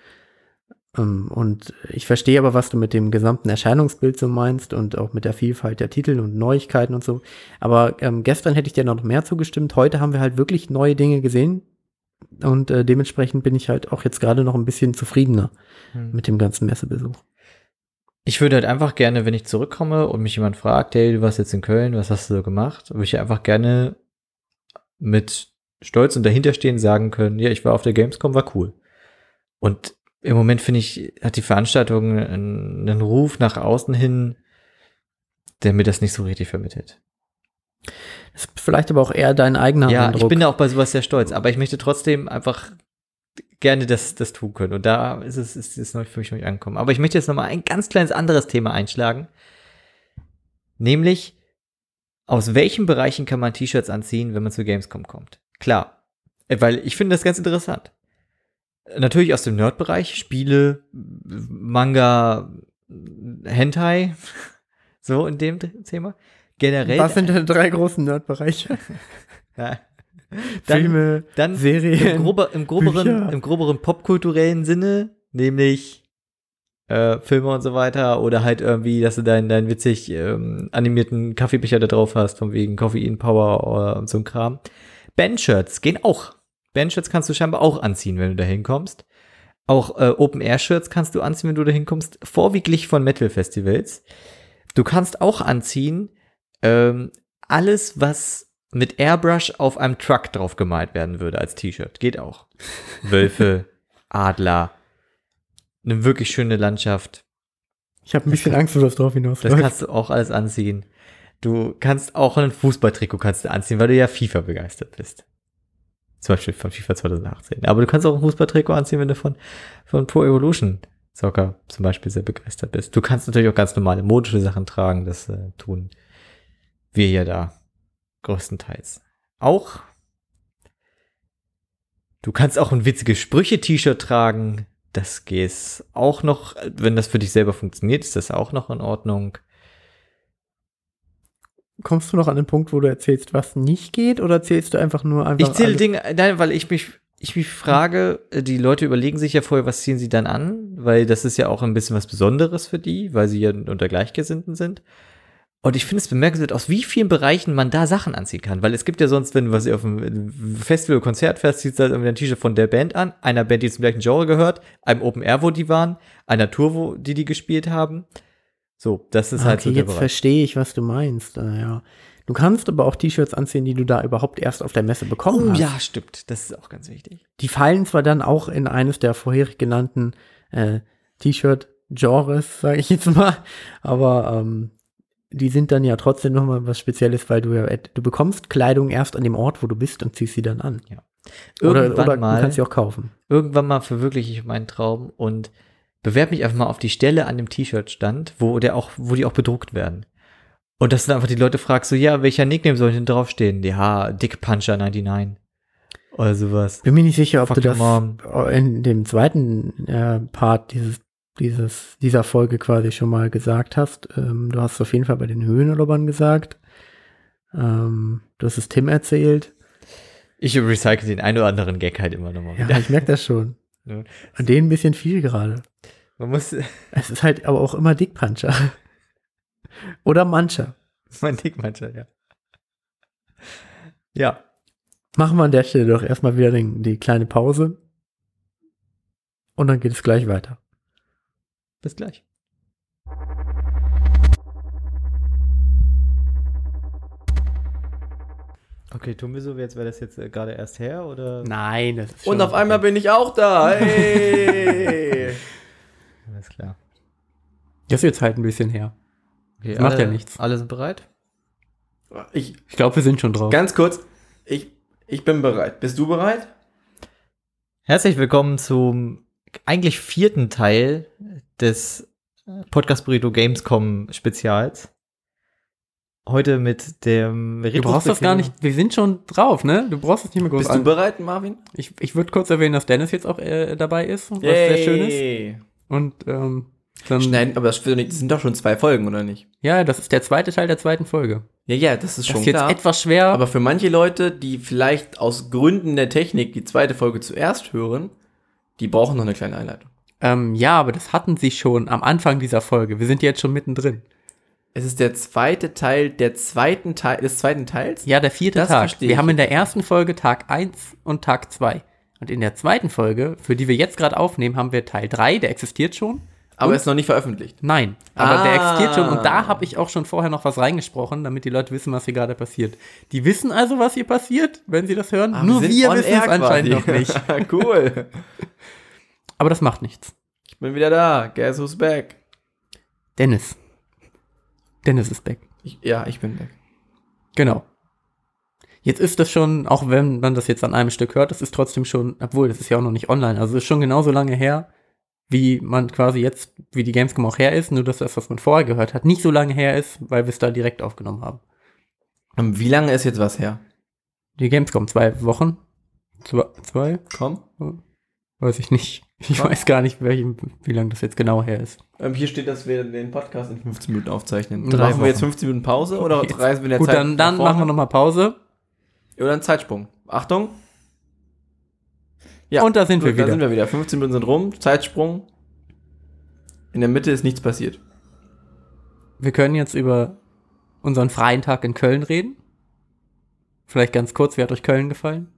Ähm, und ich verstehe aber, was du mit dem gesamten Erscheinungsbild so meinst und auch mit der Vielfalt der Titel und Neuigkeiten und so. Aber ähm, gestern hätte ich dir noch mehr zugestimmt. Heute haben wir halt wirklich neue Dinge gesehen. Und äh, dementsprechend bin ich halt auch jetzt gerade noch ein bisschen zufriedener Hm. mit dem ganzen Messebesuch. Ich würde halt einfach gerne, wenn ich zurückkomme und mich jemand fragt, hey, du warst jetzt in Köln, was hast du so gemacht, würde ich einfach gerne mit Stolz und dahinterstehen sagen können, ja, ich war auf der Gamescom, war cool. Und im Moment finde ich, hat die Veranstaltung einen, einen Ruf nach außen hin, der mir das nicht so richtig vermittelt. Das ist vielleicht aber auch eher dein eigener ja, Eindruck. ich bin da auch bei sowas sehr stolz, aber ich möchte trotzdem einfach gerne das, das tun können. Und da ist es, ist es für mich noch nicht angekommen. Aber ich möchte jetzt nochmal ein ganz kleines anderes Thema einschlagen. Nämlich, aus welchen Bereichen kann man T-Shirts anziehen, wenn man zu Gamescom kommt? Klar. Äh, Weil ich finde das ganz interessant. Natürlich aus dem Nerd-Bereich, Spiele, Manga, Hentai, so in dem Thema. Generell. Was sind denn drei großen Nerdbereiche? Ja. Dann- Filme, Dann Serien. im, grober, im, groberen, Bücher. im groberen popkulturellen Sinne, nämlich äh, Filme und so weiter, oder halt irgendwie, dass du deinen, deinen witzig ähm, animierten Kaffeebecher da drauf hast, von wegen Koffein Power oder und so ein Kram. Bandshirts gehen auch. Bandshirts kannst du scheinbar auch anziehen, wenn du da hinkommst. Auch äh, Open-Air-Shirts kannst du anziehen, wenn du da hinkommst, vorwiegend von Metal-Festivals. Du kannst auch anziehen ähm, alles, was mit Airbrush auf einem Truck drauf gemalt werden würde als T-Shirt. Geht auch. Wölfe, Adler, eine wirklich schöne Landschaft. Ich habe ein bisschen Angst, wo das drauf hinaus Das kannst du auch alles anziehen. Du kannst auch ein Fußballtrikot kannst du anziehen, weil du ja FIFA begeistert bist. Zum Beispiel von FIFA 2018. Aber du kannst auch ein Fußballtrikot anziehen, wenn du von, von Pro Evolution Soccer zum Beispiel sehr begeistert bist. Du kannst natürlich auch ganz normale modische Sachen tragen. Das äh, tun wir ja da größtenteils. Auch du kannst auch ein witziges Sprüche-T-Shirt tragen. Das geht auch noch, wenn das für dich selber funktioniert, ist das auch noch in Ordnung. Kommst du noch an den Punkt, wo du erzählst, was nicht geht, oder erzählst du einfach nur einfach. Ich zähle? Dinge, nein, weil ich mich, ich mich frage, die Leute überlegen sich ja vorher, was ziehen sie dann an, weil das ist ja auch ein bisschen was Besonderes für die, weil sie ja unter Gleichgesinnten sind. Und ich finde es bemerkenswert, aus wie vielen Bereichen man da Sachen anziehen kann. Weil es gibt ja sonst, wenn du was auf einem Festival, Konzert fährst, ziehst du halt irgendwie ein T-Shirt von der Band an, einer Band, die zum gleichen Genre gehört, einem Open Air, wo die waren, einer Tour, wo die die gespielt haben. So, das ist Ah, halt okay, so der jetzt Bereich. verstehe ich, was du meinst. Äh, ja. Du kannst aber auch T-Shirts anziehen, die du da überhaupt erst auf der Messe bekommen Oh hast. ja, stimmt. Das ist auch ganz wichtig. Die fallen zwar dann auch in eines der vorherig genannten äh, T-Shirt-Genres, sage ich jetzt mal, aber ähm, die sind dann ja trotzdem nochmal was Spezielles, weil du ja, du bekommst Kleidung erst an dem Ort, wo du bist und ziehst sie dann an. Oder, Irgendwann oder mal. du kannst sie auch kaufen. irgendwann mal verwirkliche ich meinen Traum und bewerbe mich einfach mal auf die Stelle an dem T-Shirt-Stand, wo der auch, wo die auch bedruckt werden. Und dass du dann einfach die Leute fragst, so, ja, welcher Nickname soll denn draufstehen? Ja, Dick Puncher 99. Oder sowas. Bin mir nicht sicher, ob Fuck du das mom. in dem zweiten äh, Part dieses, dieses, dieser Folge quasi schon mal gesagt hast. Ähm, du hast es auf jeden Fall bei den Höhenurlaubern gesagt. Ähm, du hast es Tim erzählt. Ich recycle den ein oder anderen Gag halt immer nochmal Ja, ich merke das schon. Ja. An denen ein bisschen viel gerade. Man muss, Es ist halt aber auch immer Dickpuncher. Oder Mancher. mein Dick Puncher, ja. Ja. Machen wir an der Stelle doch erstmal wieder den, die kleine Pause. Und dann geht es gleich weiter. Bis gleich. Okay, tun wir so, wie als wäre das jetzt äh, gerade erst her oder? Nein, das ist schon Und auf okay. einmal bin ich auch da. Hey. Alles klar. Das ist jetzt halt ein bisschen her. Okay, das alle, macht ja nichts. Alle sind bereit? Ich, ich glaube, wir sind schon drauf. Ganz kurz, ich, ich bin bereit. Bist du bereit? Herzlich willkommen zum eigentlich vierten Teil des äh, Podcast Burrito Gamescom Spezials. Heute mit dem Du brauchst das gar nicht, wir sind schon drauf, ne? Du brauchst es nicht mehr groß Bist du an. bereit, Marvin? Ich, ich würde kurz erwähnen, dass Dennis jetzt auch äh, dabei ist, was sehr schön ist. Yay. Und ähm, dann, Nein, aber das das sind doch schon zwei Folgen, oder nicht? ja, das ist der zweite Teil der zweiten Folge. Ja, ja, das ist Das schon ist jetzt klar. etwas schwer, aber für manche Leute, die vielleicht aus Gründen der Technik die zweite Folge zuerst hören, die brauchen noch eine kleine Einleitung. ähm, ja, aber das hatten sie schon am Anfang dieser Folge. Wir sind jetzt schon mittendrin. Es ist der zweite Teil der zweiten Teil des zweiten Teils. Ja, der vierte Das Tag. Wir ich. haben in der ersten Folge Tag 1 und Tag 2. Und in der zweiten Folge, für die wir jetzt gerade aufnehmen, haben wir Teil 3, der existiert schon. Aber Und- ist noch nicht veröffentlicht. Nein, aber Ah. der existiert schon und da habe ich auch schon vorher noch was reingesprochen, damit die Leute wissen, was hier gerade passiert. Die wissen also, was hier passiert, wenn sie das hören. Ah, Nur wir on wissen es anscheinend noch nicht. cool. Aber das macht nichts. Ich bin wieder da. Guess who's back? Dennis. Dennis ist back. Ich, ja, ich bin back. Genau. Jetzt ist das schon, auch wenn man das jetzt an einem Stück hört, das ist trotzdem schon, obwohl, das ist ja auch noch nicht online, also es ist schon genauso lange her, wie man quasi jetzt, wie die Gamescom auch her ist, nur dass das, was man vorher gehört hat, nicht so lange her ist, weil wir es da direkt aufgenommen haben. Und wie lange ist jetzt was her? Die Gamescom, zwei Wochen? Zwei? zwei? Komm. Weiß ich nicht. Ich Was? weiß gar nicht, welchem, wie lange das jetzt genau her ist. Ähm, hier steht, dass wir den Podcast in 15 Minuten aufzeichnen. Drei machen wir jetzt Wochen. 15 Minuten Pause oder Jetzt. reisen wir in der Gut, Zeit? dann, dann vorne? machen wir nochmal Pause. Oder einen Zeitsprung. Achtung. Ja, Und da sind gut, wir Da wieder. sind wir wieder. 15 Minuten sind rum. Zeitsprung. In der Mitte ist nichts passiert. Wir können jetzt über unseren freien Tag in Köln reden. Vielleicht ganz kurz, wie hat euch Köln gefallen?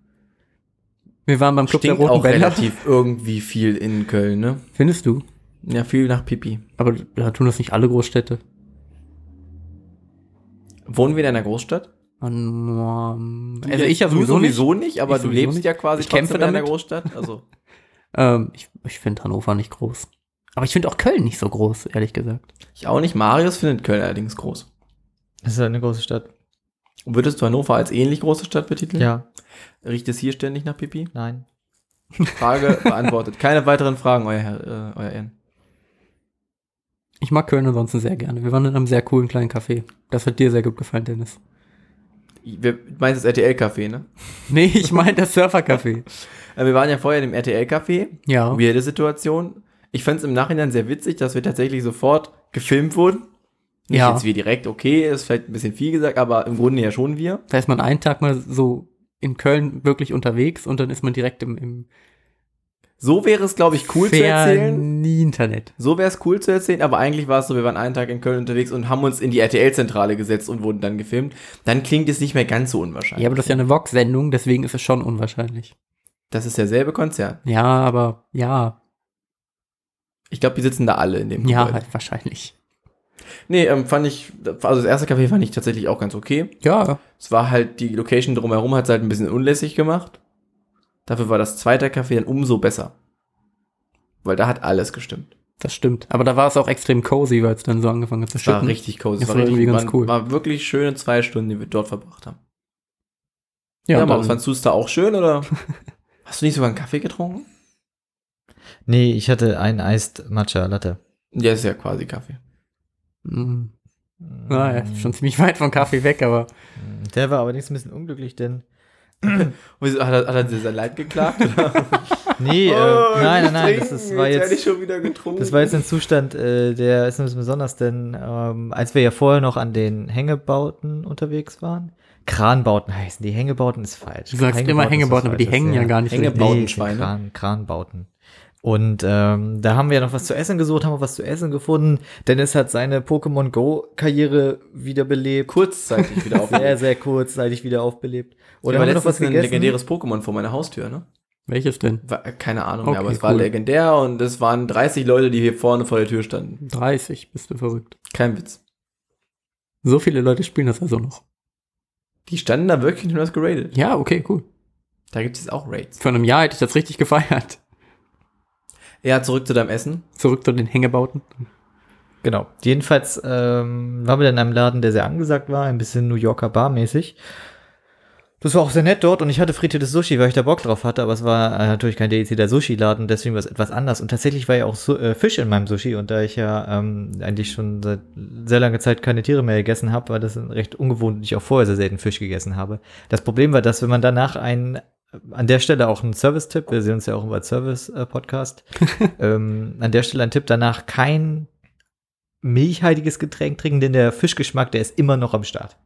Wir waren beim Club Stinkt der Roten auch Bänder. relativ irgendwie viel in Köln, ne? Findest du? Ja, viel nach Pipi. Aber da tun das nicht alle Großstädte. Wohnen wir in einer Großstadt? Also ich ja sowieso, sowieso nicht. nicht, aber du sowieso lebst nicht. ja quasi Ich kämpfe trotzdem in einer damit. Großstadt. Also Ähm, ich ich finde Hannover nicht groß. Aber ich finde auch Köln nicht so groß, ehrlich gesagt. ich auch nicht. Marius findet Köln allerdings groß. Das ist halt eine große Stadt. Würdest du Hannover als ähnlich große Stadt betiteln? Ja, Riecht es hier ständig nach Pipi? nein. Frage beantwortet. Keine weiteren Fragen, euer Herr, äh, euer Ehren. Ich mag Köln ansonsten sehr gerne. Wir waren in einem sehr coolen kleinen Café. Das hat dir sehr gut gefallen, Dennis. Wir, du meinst das RTL-Café, ne? Nee, ich meine das Surfercafé. Äh, wir waren ja vorher im RTL-Café. Ja. Weirde Situation. Ich fand es im Nachhinein sehr witzig, dass wir tatsächlich sofort gefilmt wurden. Nicht Ja. jetzt wir direkt, okay, ist vielleicht ein bisschen viel gesagt, aber im Grunde ja schon wir. Da ist man einen Tag mal so in Köln wirklich unterwegs und dann ist man direkt im, im So wäre es, glaube ich, cool zu erzählen. nie Internet. So wäre es cool zu erzählen, aber eigentlich war es so, wir waren einen Tag in Köln unterwegs und haben uns in die RTL-Zentrale gesetzt und wurden dann gefilmt. Dann klingt es nicht mehr ganz so unwahrscheinlich. Ja, aber das ist ja eine Vox-Sendung, deswegen ist es schon unwahrscheinlich. Das ist derselbe Konzern. Ja, aber ja, Ich glaube, die sitzen da alle in dem ja, Gebäude. halt wahrscheinlich. Nee, ähm, fand ich, also das erste Café fand ich tatsächlich auch ganz okay. Ja, Es war halt, die Location drumherum hat es halt ein bisschen unlässig gemacht. Dafür war das zweite Café dann umso besser. Weil da hat alles gestimmt. das stimmt. Aber da war es auch extrem cozy, weil es dann so angefangen hat zu Es war richtig cozy. Das Es war war, richtig, irgendwie ganz cool. war wirklich schöne zwei Stunden, die wir dort verbracht haben. Ja, Ja, dann, fandst du es da auch schön oder? Hast du nicht sogar einen Kaffee getrunken? Nee, ich hatte einen Iced Matcha Latte. Ja, ist ja quasi Kaffee. Mm, naja, schon ziemlich weit vom Kaffee weg, aber Der war allerdings ein bisschen unglücklich, denn. Wieso, hat, er, hat er dir sein Leid geklagt? Nee, äh, Oh, nein, nein, nein, das, ist, war jetzt. ich schon wieder getrunken. Das war jetzt ein Zustand, äh, der ist ein bisschen besonders, denn ähm, als wir ja vorher noch an den Hängebauten unterwegs waren, Kranbauten heißen die, Hängebauten ist falsch. du sagst immer ist was Hängebauten, aber die hängen ja gar nicht. Hänge- richtig. Bautenschweine. Nee, Kran, Kranbauten. Und ähm, da haben wir noch was zu essen gesucht, haben wir was zu essen gefunden. Dennis hat seine Pokémon Go-Karriere wiederbelebt. kurzzeitig wieder auf. Sehr, sehr kurzzeitig wieder aufbelebt. Oder Oder war haben wir noch was letztens ein legendäres Pokémon vor meiner Haustür, ne? Welches denn? War, keine Ahnung Okay, mehr, aber es war cool. legendär und es waren 30 Leute, die hier vorne vor der Tür standen. 30, bist du verrückt. Kein Witz. So viele Leute spielen das also noch. Die standen da wirklich und haben das geradet. Ja, okay, cool. Da gibt es auch Raids. Vor einem Jahr hätte ich das richtig gefeiert. Ja, zurück zu deinem Essen. Zurück zu den Hängebauten. Genau. Jedenfalls ähm, waren wir dann in einem Laden, der sehr angesagt war, ein bisschen New Yorker Bar-mäßig. Das war auch sehr nett dort und ich hatte frittiertes Sushi, weil ich da Bock drauf hatte, aber es war äh, natürlich kein dedizierter Sushi-Laden, deswegen war es etwas anders. Und tatsächlich war ja auch so, äh, Fisch in meinem Sushi und da ich ja ähm, eigentlich schon seit sehr langer Zeit keine Tiere mehr gegessen habe, war das recht ungewohnt und ich auch vorher sehr selten Fisch gegessen habe. Das Problem war, dass wenn man danach einen an der Stelle auch ein Service-Tipp, wir sehen uns ja auch über Service-Podcast, ähm, an der Stelle ein Tipp danach, kein milchhaltiges Getränk trinken, denn der Fischgeschmack, der ist immer noch am Start.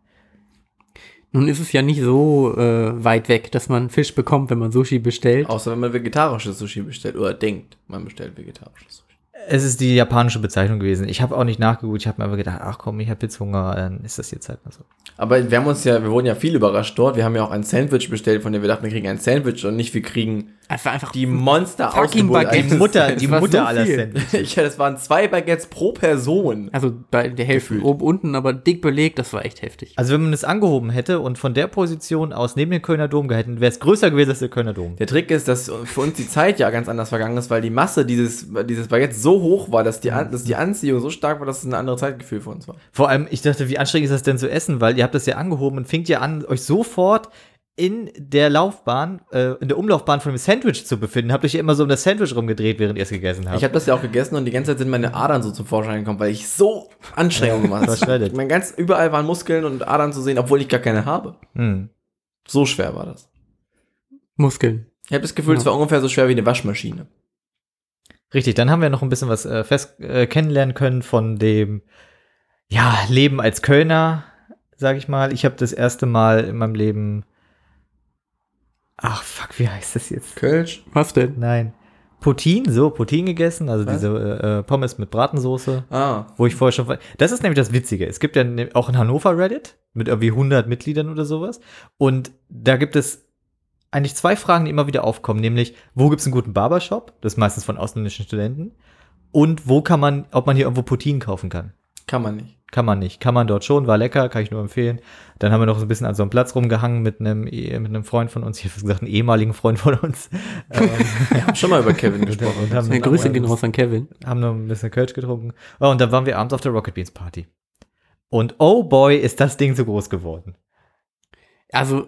Nun ist es ja nicht so äh, weit weg, dass man Fisch bekommt, wenn man Sushi bestellt. Außer wenn man vegetarisches Sushi bestellt oder denkt, man bestellt vegetarisches Sushi. Es ist die japanische Bezeichnung gewesen. Ich habe auch nicht nachgeguckt, ich habe mir aber gedacht, ach komm, ich habe jetzt Hunger, dann ist das jetzt halt mal so. Aber wir haben uns ja, wir wurden ja viel überrascht dort. Wir haben ja auch ein Sandwich bestellt, von dem wir dachten, wir kriegen ein Sandwich und nicht, wir kriegen Es war einfach die Monster Fucking Ausgeburt Baguette. eines Die Mutter, die Mutter so aller. Sandwiches. Ja, das waren zwei Baguettes pro Person. Also bei der Hälfte Gefühlt. oben, unten, aber dick belegt, das war echt heftig. Also wenn man es angehoben hätte und von der Position aus neben den Kölner Dom gehalten, wäre es größer gewesen als der Kölner Dom. Der Trick ist, dass für uns die Zeit ja ganz anders vergangen ist, weil die Masse dieses, dieses Baguettes so hoch war, dass die, An dass die Anziehung so stark war, dass es ein anderes Zeitgefühl für uns war. Vor allem, ich dachte, wie anstrengend ist das denn zu essen, weil ihr habt das ja angehoben und fängt ja an, euch sofort in der Laufbahn, äh, in der Umlaufbahn von dem Sandwich zu befinden. Habt euch ja immer so um das Sandwich rumgedreht, während ihr es gegessen habt. Ich habe das ja auch gegessen und die ganze Zeit sind meine Adern so zum Vorschein gekommen, weil ich so Anstrengungen gemacht shredded. habe. Mein ganz überall waren Muskeln und Adern zu sehen, obwohl ich gar keine habe. hm. So schwer war das. Muskeln. Ich habe das Gefühl, es Ja. war ungefähr so schwer wie eine Waschmaschine. Richtig, dann haben wir noch ein bisschen was äh, fest äh, kennenlernen können von dem ja, Leben als Kölner, sag ich mal. Ich habe das erste Mal in meinem Leben Ach fuck, wie heißt das jetzt? Kölsch? Was denn? Nein. Poutine, so Poutine gegessen, also Was? diese äh, Pommes mit Bratensoße, Ah. wo ich vorher schon Das ist nämlich das Witzige. Es gibt ja ne- auch in Hannover Reddit mit irgendwie 100 Mitgliedern oder sowas und da gibt es eigentlich zwei Fragen, die immer wieder aufkommen, nämlich wo gibt es einen guten Barbershop? Das ist meistens von ausländischen Studenten. Und wo kann man, ob man hier irgendwo Poutine kaufen kann? Kann man nicht. Kann man nicht. Kann man dort schon, war lecker, kann ich nur empfehlen. Dann haben wir noch so ein bisschen an so einem Platz rumgehangen mit einem, eh- mit einem Freund von uns, ich habe gesagt, einen ehemaligen Freund von uns. Wir haben schon mal über Kevin gesprochen. und haben, Ja, Grüße gehen raus an Kevin. haben noch ein bisschen Kölsch getrunken. Oh, und dann waren wir abends auf der Rocket Beans Party. Und oh boy, ist das Ding so groß geworden. Also,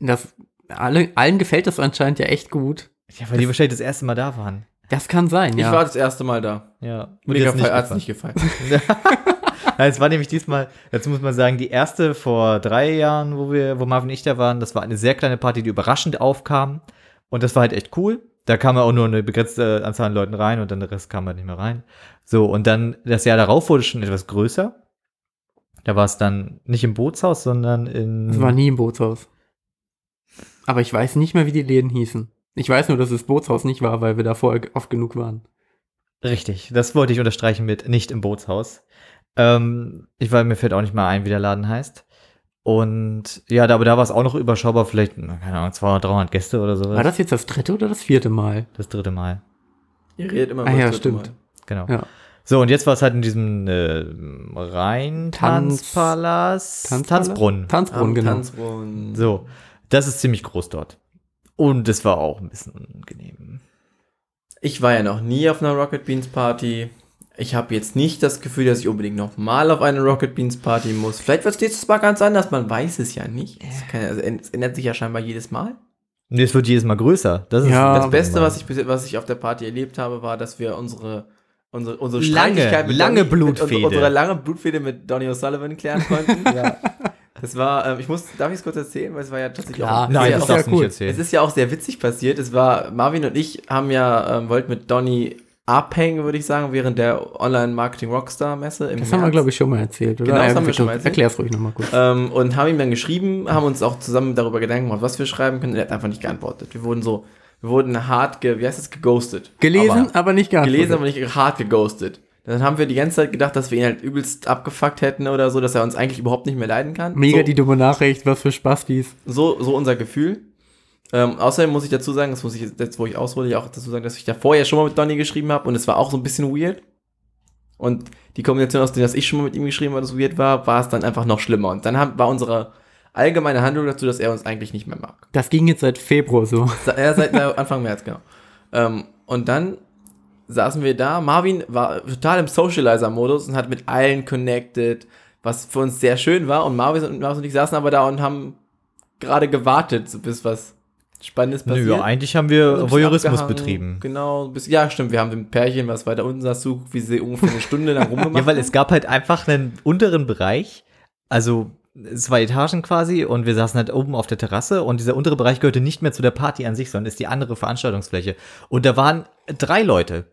das, alle, allen gefällt das anscheinend ja echt gut. Ja, weil die wahrscheinlich das erste Mal da waren. Das kann sein, Ich ja. war das erste Mal da. Ja. Mir jetzt hat es gefallen. nicht gefallen. Es war nämlich diesmal, dazu muss man sagen, die erste vor drei Jahren, wo wir, wo Marvin und ich da waren, das war eine sehr kleine Party, die überraschend aufkam. Und das war halt echt cool. Da kam ja auch nur eine begrenzte Anzahl an Leuten rein und dann der Rest kam halt nicht mehr rein. So, und dann das Jahr darauf wurde es schon etwas größer. Da war es dann nicht im Bootshaus, sondern in. Das war nie im Bootshaus. Aber ich weiß nicht mehr, wie die Läden hießen. Ich weiß nur, dass es Bootshaus nicht war, weil wir da vorher oft genug waren. Richtig, das wollte ich unterstreichen mit nicht im Bootshaus. Ähm, ich weiß, mir fällt auch nicht mal ein, wie der Laden heißt. Und ja, da, aber da war es auch noch überschaubar, vielleicht, keine Ahnung, 200, 300 Gäste oder sowas. War das jetzt das dritte oder das vierte Mal? das dritte Mal. Ihr redet immer Ah über ja, das dritte stimmt. Genau. Ja. So, und jetzt war es halt in diesem äh, Rhein-Tanzpalast. Tanzpalast? Tanzbrunnen. Mal. Tanzbrunnen, genau. Tanzbrunnen. So, das ist ziemlich groß dort. Und es war auch ein bisschen unangenehm. Ich war ja noch nie auf einer Rocket Beans Party. Ich habe jetzt nicht das Gefühl, dass ich unbedingt noch mal auf eine Rocket Beans Party muss. Vielleicht wird es nächstes Mal ganz anders, man weiß es ja nicht. Es, kann, also, es ändert sich ja scheinbar jedes Mal. Und es wird jedes Mal größer. Das ist Ja. Das Beste, was ich, was ich auf der Party erlebt habe, war, dass wir unsere, unsere, unsere Lange, Streitigkeit lange Donny, mit, Blutfehde. unsere, unsere lange Blutfehde mit Donny O'Sullivan klären konnten. ja. Das war, ähm, ich muss, darf ich es kurz erzählen? Weil es war ja tatsächlich Klar. auch. Nein, sehr, das ja darfst du cool. nicht erzählen. Es ist ja auch sehr witzig passiert. Es war, Marvin und ich haben ja, ähm, wollten mit Donny abhängen, würde ich sagen, während der Online-Marketing-Rockstar-Messe. im Das haben wir, März. glaube ich, schon mal erzählt, oder? Genau, das Ja, haben wir schon mal erzählt. Erklär's ruhig nochmal kurz. Ähm, und haben ihm dann geschrieben, haben uns auch zusammen darüber Gedanken gemacht, was wir schreiben können. Er hat einfach nicht geantwortet. Wir wurden so, wir wurden hart, ge, wie heißt das, geghostet. Gelesen, aber, nicht Aber, geantwortet. gelesen, aber nicht hart geghostet. Dann haben wir die ganze Zeit gedacht, dass wir ihn halt übelst abgefuckt hätten oder so, dass er uns eigentlich überhaupt nicht mehr leiden kann. Mega so, die dumme Nachricht, was für Spastis. so, so unser Gefühl. Ähm, außerdem muss ich dazu sagen, das muss ich jetzt, wo ich aushole, ja auch dazu sagen, dass ich da vorher schon mal mit Donny geschrieben habe und es war auch so ein bisschen weird. Und die Kombination aus dem, dass ich schon mal mit ihm geschrieben habe, das weird war, war es dann einfach noch schlimmer. Und dann haben, war unsere allgemeine Handlung dazu, dass er uns eigentlich nicht mehr mag. Das ging jetzt seit Februar so. Ja, seit Anfang März, genau. Ähm, und dann saßen wir da. Marvin war total im Socializer-Modus und hat mit allen connected, was für uns sehr schön war. Und Marvin und, Marvin und ich saßen aber da und haben gerade gewartet, bis was Spannendes passiert. Nö, eigentlich haben Also wir bisschen Voyeurismus betrieben. Genau, bis, ja, stimmt. Wir haben dem Pärchen, was weiter unten saß, zugeguckt, wie sie ungefähr eine Stunde lang rumgemacht Ja, weil es gab halt einfach einen unteren Bereich, also zwei Etagen quasi, und wir saßen halt oben auf der Terrasse und dieser untere Bereich gehörte nicht mehr zu der Party an sich, sondern ist die andere Veranstaltungsfläche. Und da waren drei Leute.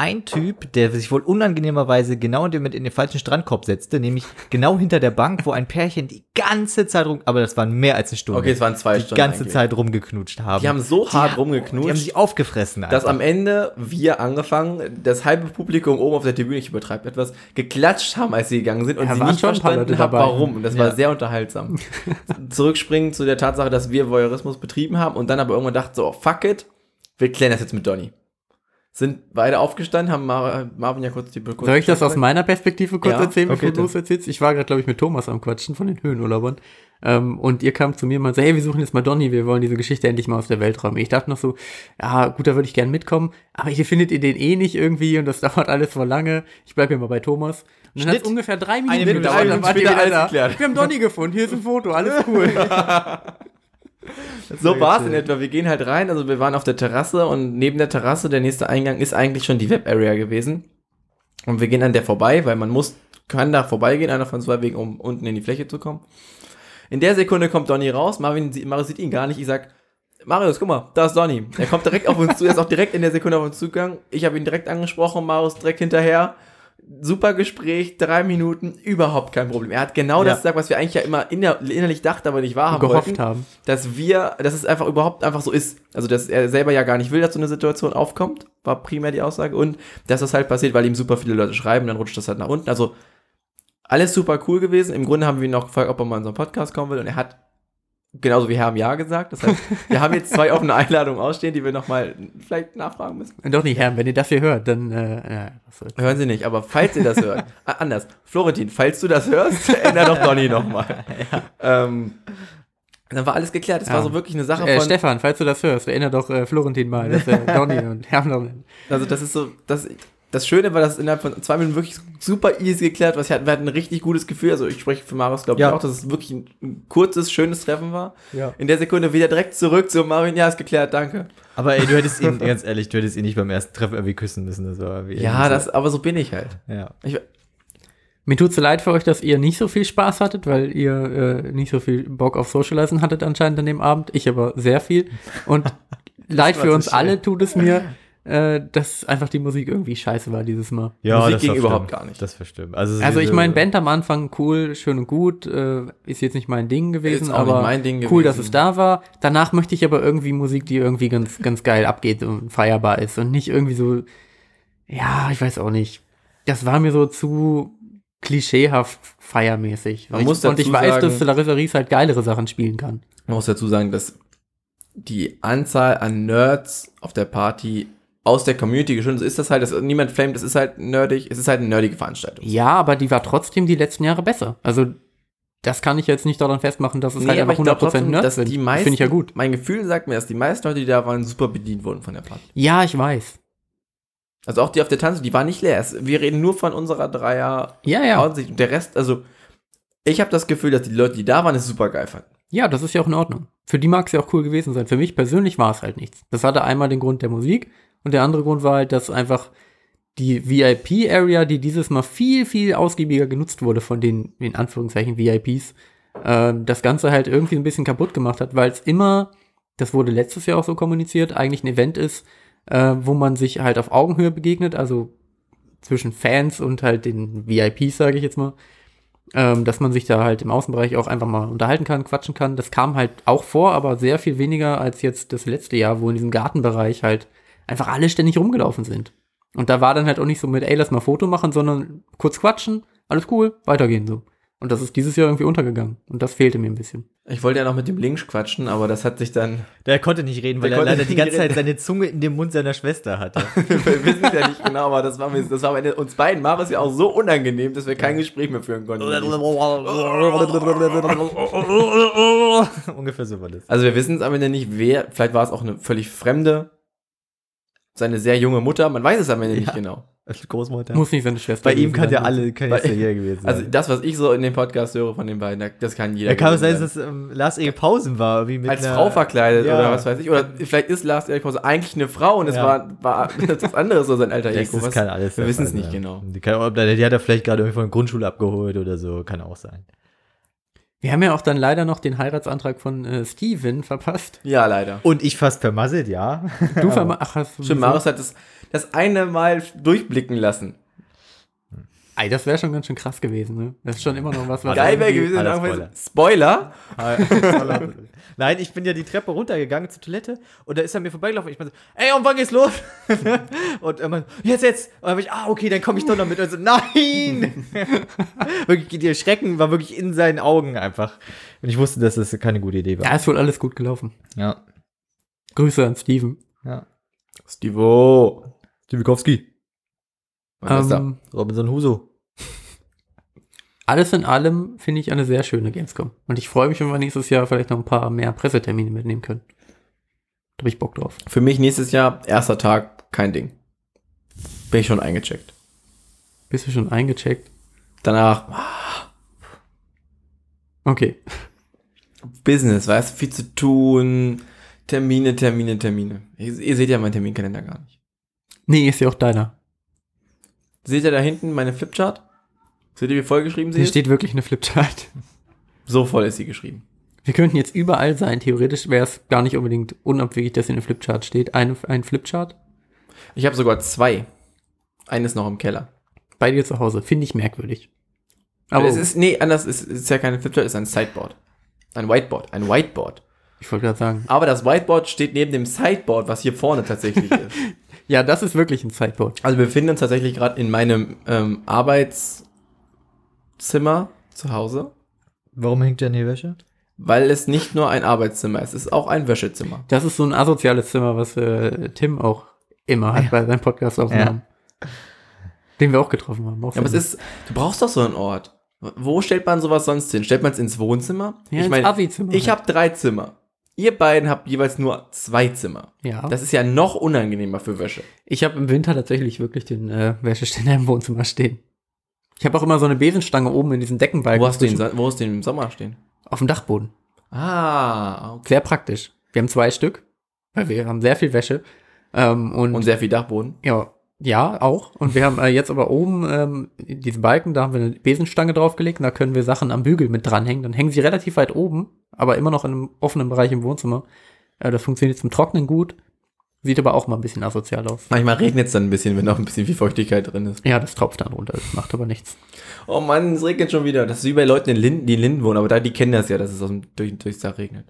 Ein Typ, der sich wohl unangenehmerweise genau in den, in den falschen Strandkorb setzte, nämlich genau hinter der Bank, wo ein Pärchen die ganze Zeit rum, aber das waren mehr als eine Stunde. Okay, es waren zwei die Stunden ganze eigentlich. Zeit rumgeknutscht haben. Die haben so hart Die rumgeknutscht. haben sich aufgefressen. dass einfach. am Ende wir angefangen, das halbe Publikum oben auf der Tribüne, ich übertreibe etwas, geklatscht haben, als sie gegangen sind und Ja, sie nicht verstanden haben, warum. Und das war Ja. sehr unterhaltsam. Zurückspringen zu der Tatsache, dass wir Voyeurismus betrieben haben und dann aber irgendwann dachten so, oh, fuck it, wir klären das jetzt mit Donny. Sind beide aufgestanden, haben Mar Marvin ja kurz die kurz Soll ich das aus meiner Perspektive kurz Ja, erzählen, okay, bevor du es erzählst? Ich war gerade, glaube ich, mit Thomas am Quatschen von den Höhenurlaubern. Ähm, und ihr kam zu mir und meinte, hey, wir suchen jetzt mal Donny, wir wollen diese Geschichte endlich mal aus der Welt räumen. Ich dachte noch so, ja, gut, da würde ich gern mitkommen, aber hier findet ihr den eh nicht irgendwie und das dauert alles voll lange. Ich bleibe hier mal bei Thomas. Und dann hat ungefähr drei Minuten gedauert, dann ihr alles wieder geklärt. Wir haben Donny gefunden, hier ist ein Foto, alles cool. So war es in etwa. Wir gehen halt rein, also wir waren auf der Terrasse und neben der Terrasse, der nächste Eingang ist eigentlich schon die Web-Area gewesen. Und wir gehen an der vorbei, weil man muss, kann da vorbeigehen, einer von zwei Wegen, um unten in die Fläche zu kommen. In der Sekunde kommt Donny raus, Marvin sieht, Marius sieht ihn gar nicht. Ich sag, Marius, guck mal, da ist Donny. Er kommt direkt auf uns zu, er ist auch direkt in der Sekunde auf uns zugegangen. Ich habe ihn direkt angesprochen, Marius direkt hinterher. Super Gespräch, drei Minuten, überhaupt kein Problem. Er hat genau Ja. das gesagt, was wir eigentlich ja immer inner, innerlich dachten, aber nicht wahrhaben Gehofft wollten haben. dass wir, dass es einfach überhaupt einfach so ist. Also, dass er selber ja gar nicht will, dass so eine Situation aufkommt, war primär die Aussage. Und dass das halt passiert, weil ihm super viele Leute schreiben, dann rutscht das halt nach unten. Also, alles super cool gewesen. Im Grunde haben wir ihn noch gefragt, ob er mal in so einen Podcast kommen will. Und er hat, genauso wie Herr, Ja gesagt. Das heißt, wir haben jetzt zwei offene Einladungen ausstehen, die wir nochmal vielleicht nachfragen müssen. Doch nicht, Herr, wenn ihr das hier hört, dann, äh, ja. Hören Sie nicht, aber falls ihr das hört, ah, anders. Florentin, falls du das hörst, ändere doch Donny nochmal. ähm, dann war alles geklärt. Es Ja. war so wirklich eine Sache Äh, von. Stefan, falls du das hörst, erinnere doch äh, Florentin mal, dass er Donny und Herr Also das ist so, das, das Schöne war, dass innerhalb von zwei Minuten wirklich super easy geklärt was. Wir hatten, wir hatten ein richtig gutes Gefühl. Also ich spreche für Marius, glaube ich, Ja. auch, dass es wirklich ein, ein kurzes, schönes Treffen war. Ja. In der Sekunde wieder direkt zurück zu Marvin. Ja, ist geklärt, danke. Aber ey, du hättest ihn, ganz ehrlich, du hättest ihn nicht beim ersten Treffen irgendwie küssen müssen. Das war Ja, das, aber so bin ich halt. Ja. Ich, Mir tut's so leid für euch, dass ihr nicht so viel Spaß hattet, weil ihr äh, nicht so viel Bock auf Socializen hattet anscheinend an dem Abend. Ich aber sehr viel. Und leid war für uns schön. alle tut es mir, äh, dass einfach die Musik irgendwie scheiße war dieses Mal. Ja, Musik das ging überhaupt schlimm. gar nicht. Das schlimm. Also, Also ich meine, Band am Anfang cool, schön und gut, äh, ist jetzt nicht mein Ding gewesen, aber mein Ding cool, gewesen. dass es da war. Danach möchte ich aber irgendwie Musik, die irgendwie ganz, ganz geil abgeht und feierbar ist und nicht irgendwie so, ja, ich weiß auch nicht. Das war mir so zu klischeehaft feiermäßig. Man ich, muss und ich weiß, sagen- dass Larissa Ries halt geilere Sachen spielen kann. man muss dazu sagen, dass die Anzahl an Nerds auf der Party aus der Community geschuldet ist. Ist das halt, dass niemand flamet, es ist halt nerdig, es ist halt eine nerdige Veranstaltung. Ja, aber die war trotzdem die letzten Jahre besser. Also das kann ich jetzt nicht daran festmachen, dass es halt einfach 100% Nerds dass sind. die das meisten, finde ich ja gut. Mein Gefühl sagt mir, dass die meisten Leute, die da waren, super bedient wurden von der Party. Ja, ich weiß. Also auch die auf der Tanze, die war nicht leer. Wir reden nur von unserer Dreier Ja, ja. Und der Rest, also ich habe das Gefühl, dass die Leute, die da waren, es super geil fanden. Ja, das ist ja auch in Ordnung. Für die mag es ja auch cool gewesen sein. Für mich persönlich war es halt nichts. Das hatte einmal den Grund der Musik und der andere Grund war halt, dass einfach die VIP-Area, die dieses Mal viel, viel ausgiebiger genutzt wurde von den, in Anführungszeichen, VIPs, äh, das Ganze halt irgendwie ein bisschen kaputt gemacht hat, weil es immer, das wurde letztes Jahr auch so kommuniziert, eigentlich ein Event ist, äh, wo man sich halt auf Augenhöhe begegnet, also zwischen Fans und halt den VIPs, sage ich jetzt mal ähm, dass man sich da halt im Außenbereich auch einfach mal unterhalten kann, quatschen kann. Das kam halt auch vor, aber sehr viel weniger als jetzt das letzte Jahr, wo in diesem Gartenbereich halt einfach alle ständig rumgelaufen sind. Und da war dann halt auch nicht so mit, ey, lass mal Foto machen, sondern kurz quatschen, alles cool, weitergehen so. Und das ist dieses Jahr irgendwie untergegangen. Und das fehlte mir ein bisschen. Ich wollte ja noch mit dem Lynch quatschen, aber das hat sich dann. Der konnte nicht reden, weil er leider die ganze Zeit reden. seine Zunge in dem Mund seiner Schwester hatte. wir wissen es ja nicht genau, aber das war, mir, das war bei uns beiden Maris ja auch so unangenehm, dass wir kein Gespräch mehr führen konnten. Ungefähr so war das. Also wir wissen es am Ende nicht, wer. Vielleicht war es auch eine völlig fremde, seine sehr junge Mutter. Man weiß es am Ende nicht Ja. genau. Als Großmutter. Muss nicht seine Schwester Bei ihm gewesen kann ja alle, kann jetzt hier gewesen sein. Also das, was ich so in dem Podcast höre von den beiden, das kann jeder. ja, kann es sein, dass ähm, Lars Ehe Pausen war, wie mit als einer- Frau verkleidet Ja. oder was weiß ich. Oder vielleicht ist Lars Erik Pause eigentlich eine Frau und es Ja. war, war das andere so sein alter Ego. das Was- kann alles wir wissen es nicht sein. genau. Die, kann, die hat er vielleicht gerade irgendwie von der Grundschule abgeholt oder so, kann auch sein. Wir haben ja auch dann leider noch den Heiratsantrag von äh, Steven verpasst. Ja, leider. Und ich fast vermasselt, ja. Du verma Ach, hast du Stimmt, Maris hat das, das eine Mal durchblicken lassen. Ey, das wäre schon ganz schön krass gewesen, ne? Das ist schon immer noch was, was Geil wäre gewesen, irgendwann so- Spoiler. Nein, ich bin ja die Treppe runtergegangen zur Toilette und da ist er mir vorbeigelaufen. Ich meinte so, ey, und wann geht's los? und er meinte, jetzt, jetzt. Und dann hab ich, ah, okay, dann komme ich doch noch mit. Und so, nein! wirklich, der Schrecken war wirklich in seinen Augen einfach. Und ich wusste, dass das keine gute Idee war. Ja, ist wohl alles gut gelaufen. Ja. Grüße an Steven. ja. Stivo. Stibikowski. Was ist da? Ähm, Robinson Huso. Alles in allem finde ich eine sehr schöne Gamescom. Und ich freue mich, wenn wir nächstes Jahr vielleicht noch ein paar mehr Pressetermine mitnehmen können. Da habe ich Bock drauf. Für mich nächstes Jahr, erster Tag, kein Ding. Bin ich schon eingecheckt. Bist du schon eingecheckt? Danach Okay. Business, weißt du, viel zu tun. Termine, Termine, Termine. Ihr, ihr seht ja meinen Terminkalender gar nicht. Nee, ist ja auch deiner. Seht ihr da hinten meine Flipchart? Seht ihr, wie voll geschrieben sie Hier ist? steht wirklich eine Flipchart. So voll ist sie geschrieben. Wir könnten jetzt überall sein. Theoretisch wäre es gar nicht unbedingt unabwegig, dass hier eine Flipchart steht. Eine, ein Flipchart Ich habe sogar zwei. Eines noch im Keller. bei dir zu Hause. Finde ich merkwürdig. Aber es ist, nee, anders, es ist ja keine Flipchart, es ist ein Sideboard. Ein Whiteboard, ein Whiteboard. ich wollte gerade sagen. Aber das Whiteboard steht neben dem Sideboard, was hier vorne tatsächlich ist. Ja, das ist wirklich ein Sideboard. Also wir befinden uns tatsächlich gerade in meinem ähm, Arbeitszimmer zu Hause, Warum hängt der in die Wäsche? weil es nicht nur ein Arbeitszimmer ist, es ist auch ein Wäschezimmer. Das ist so ein asoziales Zimmer, was äh, Tim auch immer hat bei seinen Podcast-Aufnahmen. Den wir auch getroffen haben. Auch Ja, aber es ist, du brauchst doch so einen Ort. Wo stellt man sowas sonst hin? Stellt man es ins Wohnzimmer? Ja, ich meine, ich halt. habe drei Zimmer. Ihr beiden habt jeweils nur zwei Zimmer. Ja. Das ist ja noch unangenehmer für Wäsche. Ich habe im Winter tatsächlich wirklich den äh, Wäscheständer im Wohnzimmer stehen. Ich habe auch immer so eine Besenstange oben in diesen Deckenbalken. Wo hast du den, wo hast du den im Sommer stehen? Auf dem Dachboden. Ah, okay. Sehr praktisch. Wir haben zwei Stück, weil wir haben sehr viel Wäsche. Ähm, und, Und sehr viel Dachboden. ja, ja, auch. Und wir haben äh, jetzt aber oben ähm, diese Balken, da haben wir eine Besenstange draufgelegt und da können wir Sachen am Bügel mit dranhängen. Dann hängen sie relativ weit oben, aber immer noch in einem offenen Bereich im Wohnzimmer. Äh, das funktioniert zum Trocknen gut. Sieht aber auch mal ein bisschen asozial aus. Manchmal regnet es dann ein bisschen, wenn noch ein bisschen viel Feuchtigkeit drin ist. Ja, das tropft dann runter, das macht aber nichts. Oh Mann, es regnet schon wieder. Das ist wie bei Leuten in Linden, die in Linden wohnen, aber da, die kennen das ja, dass es aus dem, durch, durchs Dach regnet.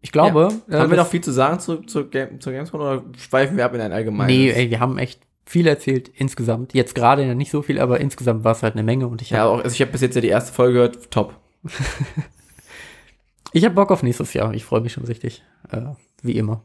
Ich glaube, äh, Haben wir noch viel zu sagen zu, zu, Game, zu Gamescom oder schweifen wir ab in ein allgemeines? Nee, ey, wir haben echt viel erzählt insgesamt. Jetzt gerade ja nicht so viel, aber insgesamt war es halt eine Menge und ich Ja, habe auch, also ich habe bis jetzt ja die erste Folge gehört, top. ich hab Bock auf nächstes Jahr. Ich freue mich schon richtig. Äh, wie immer.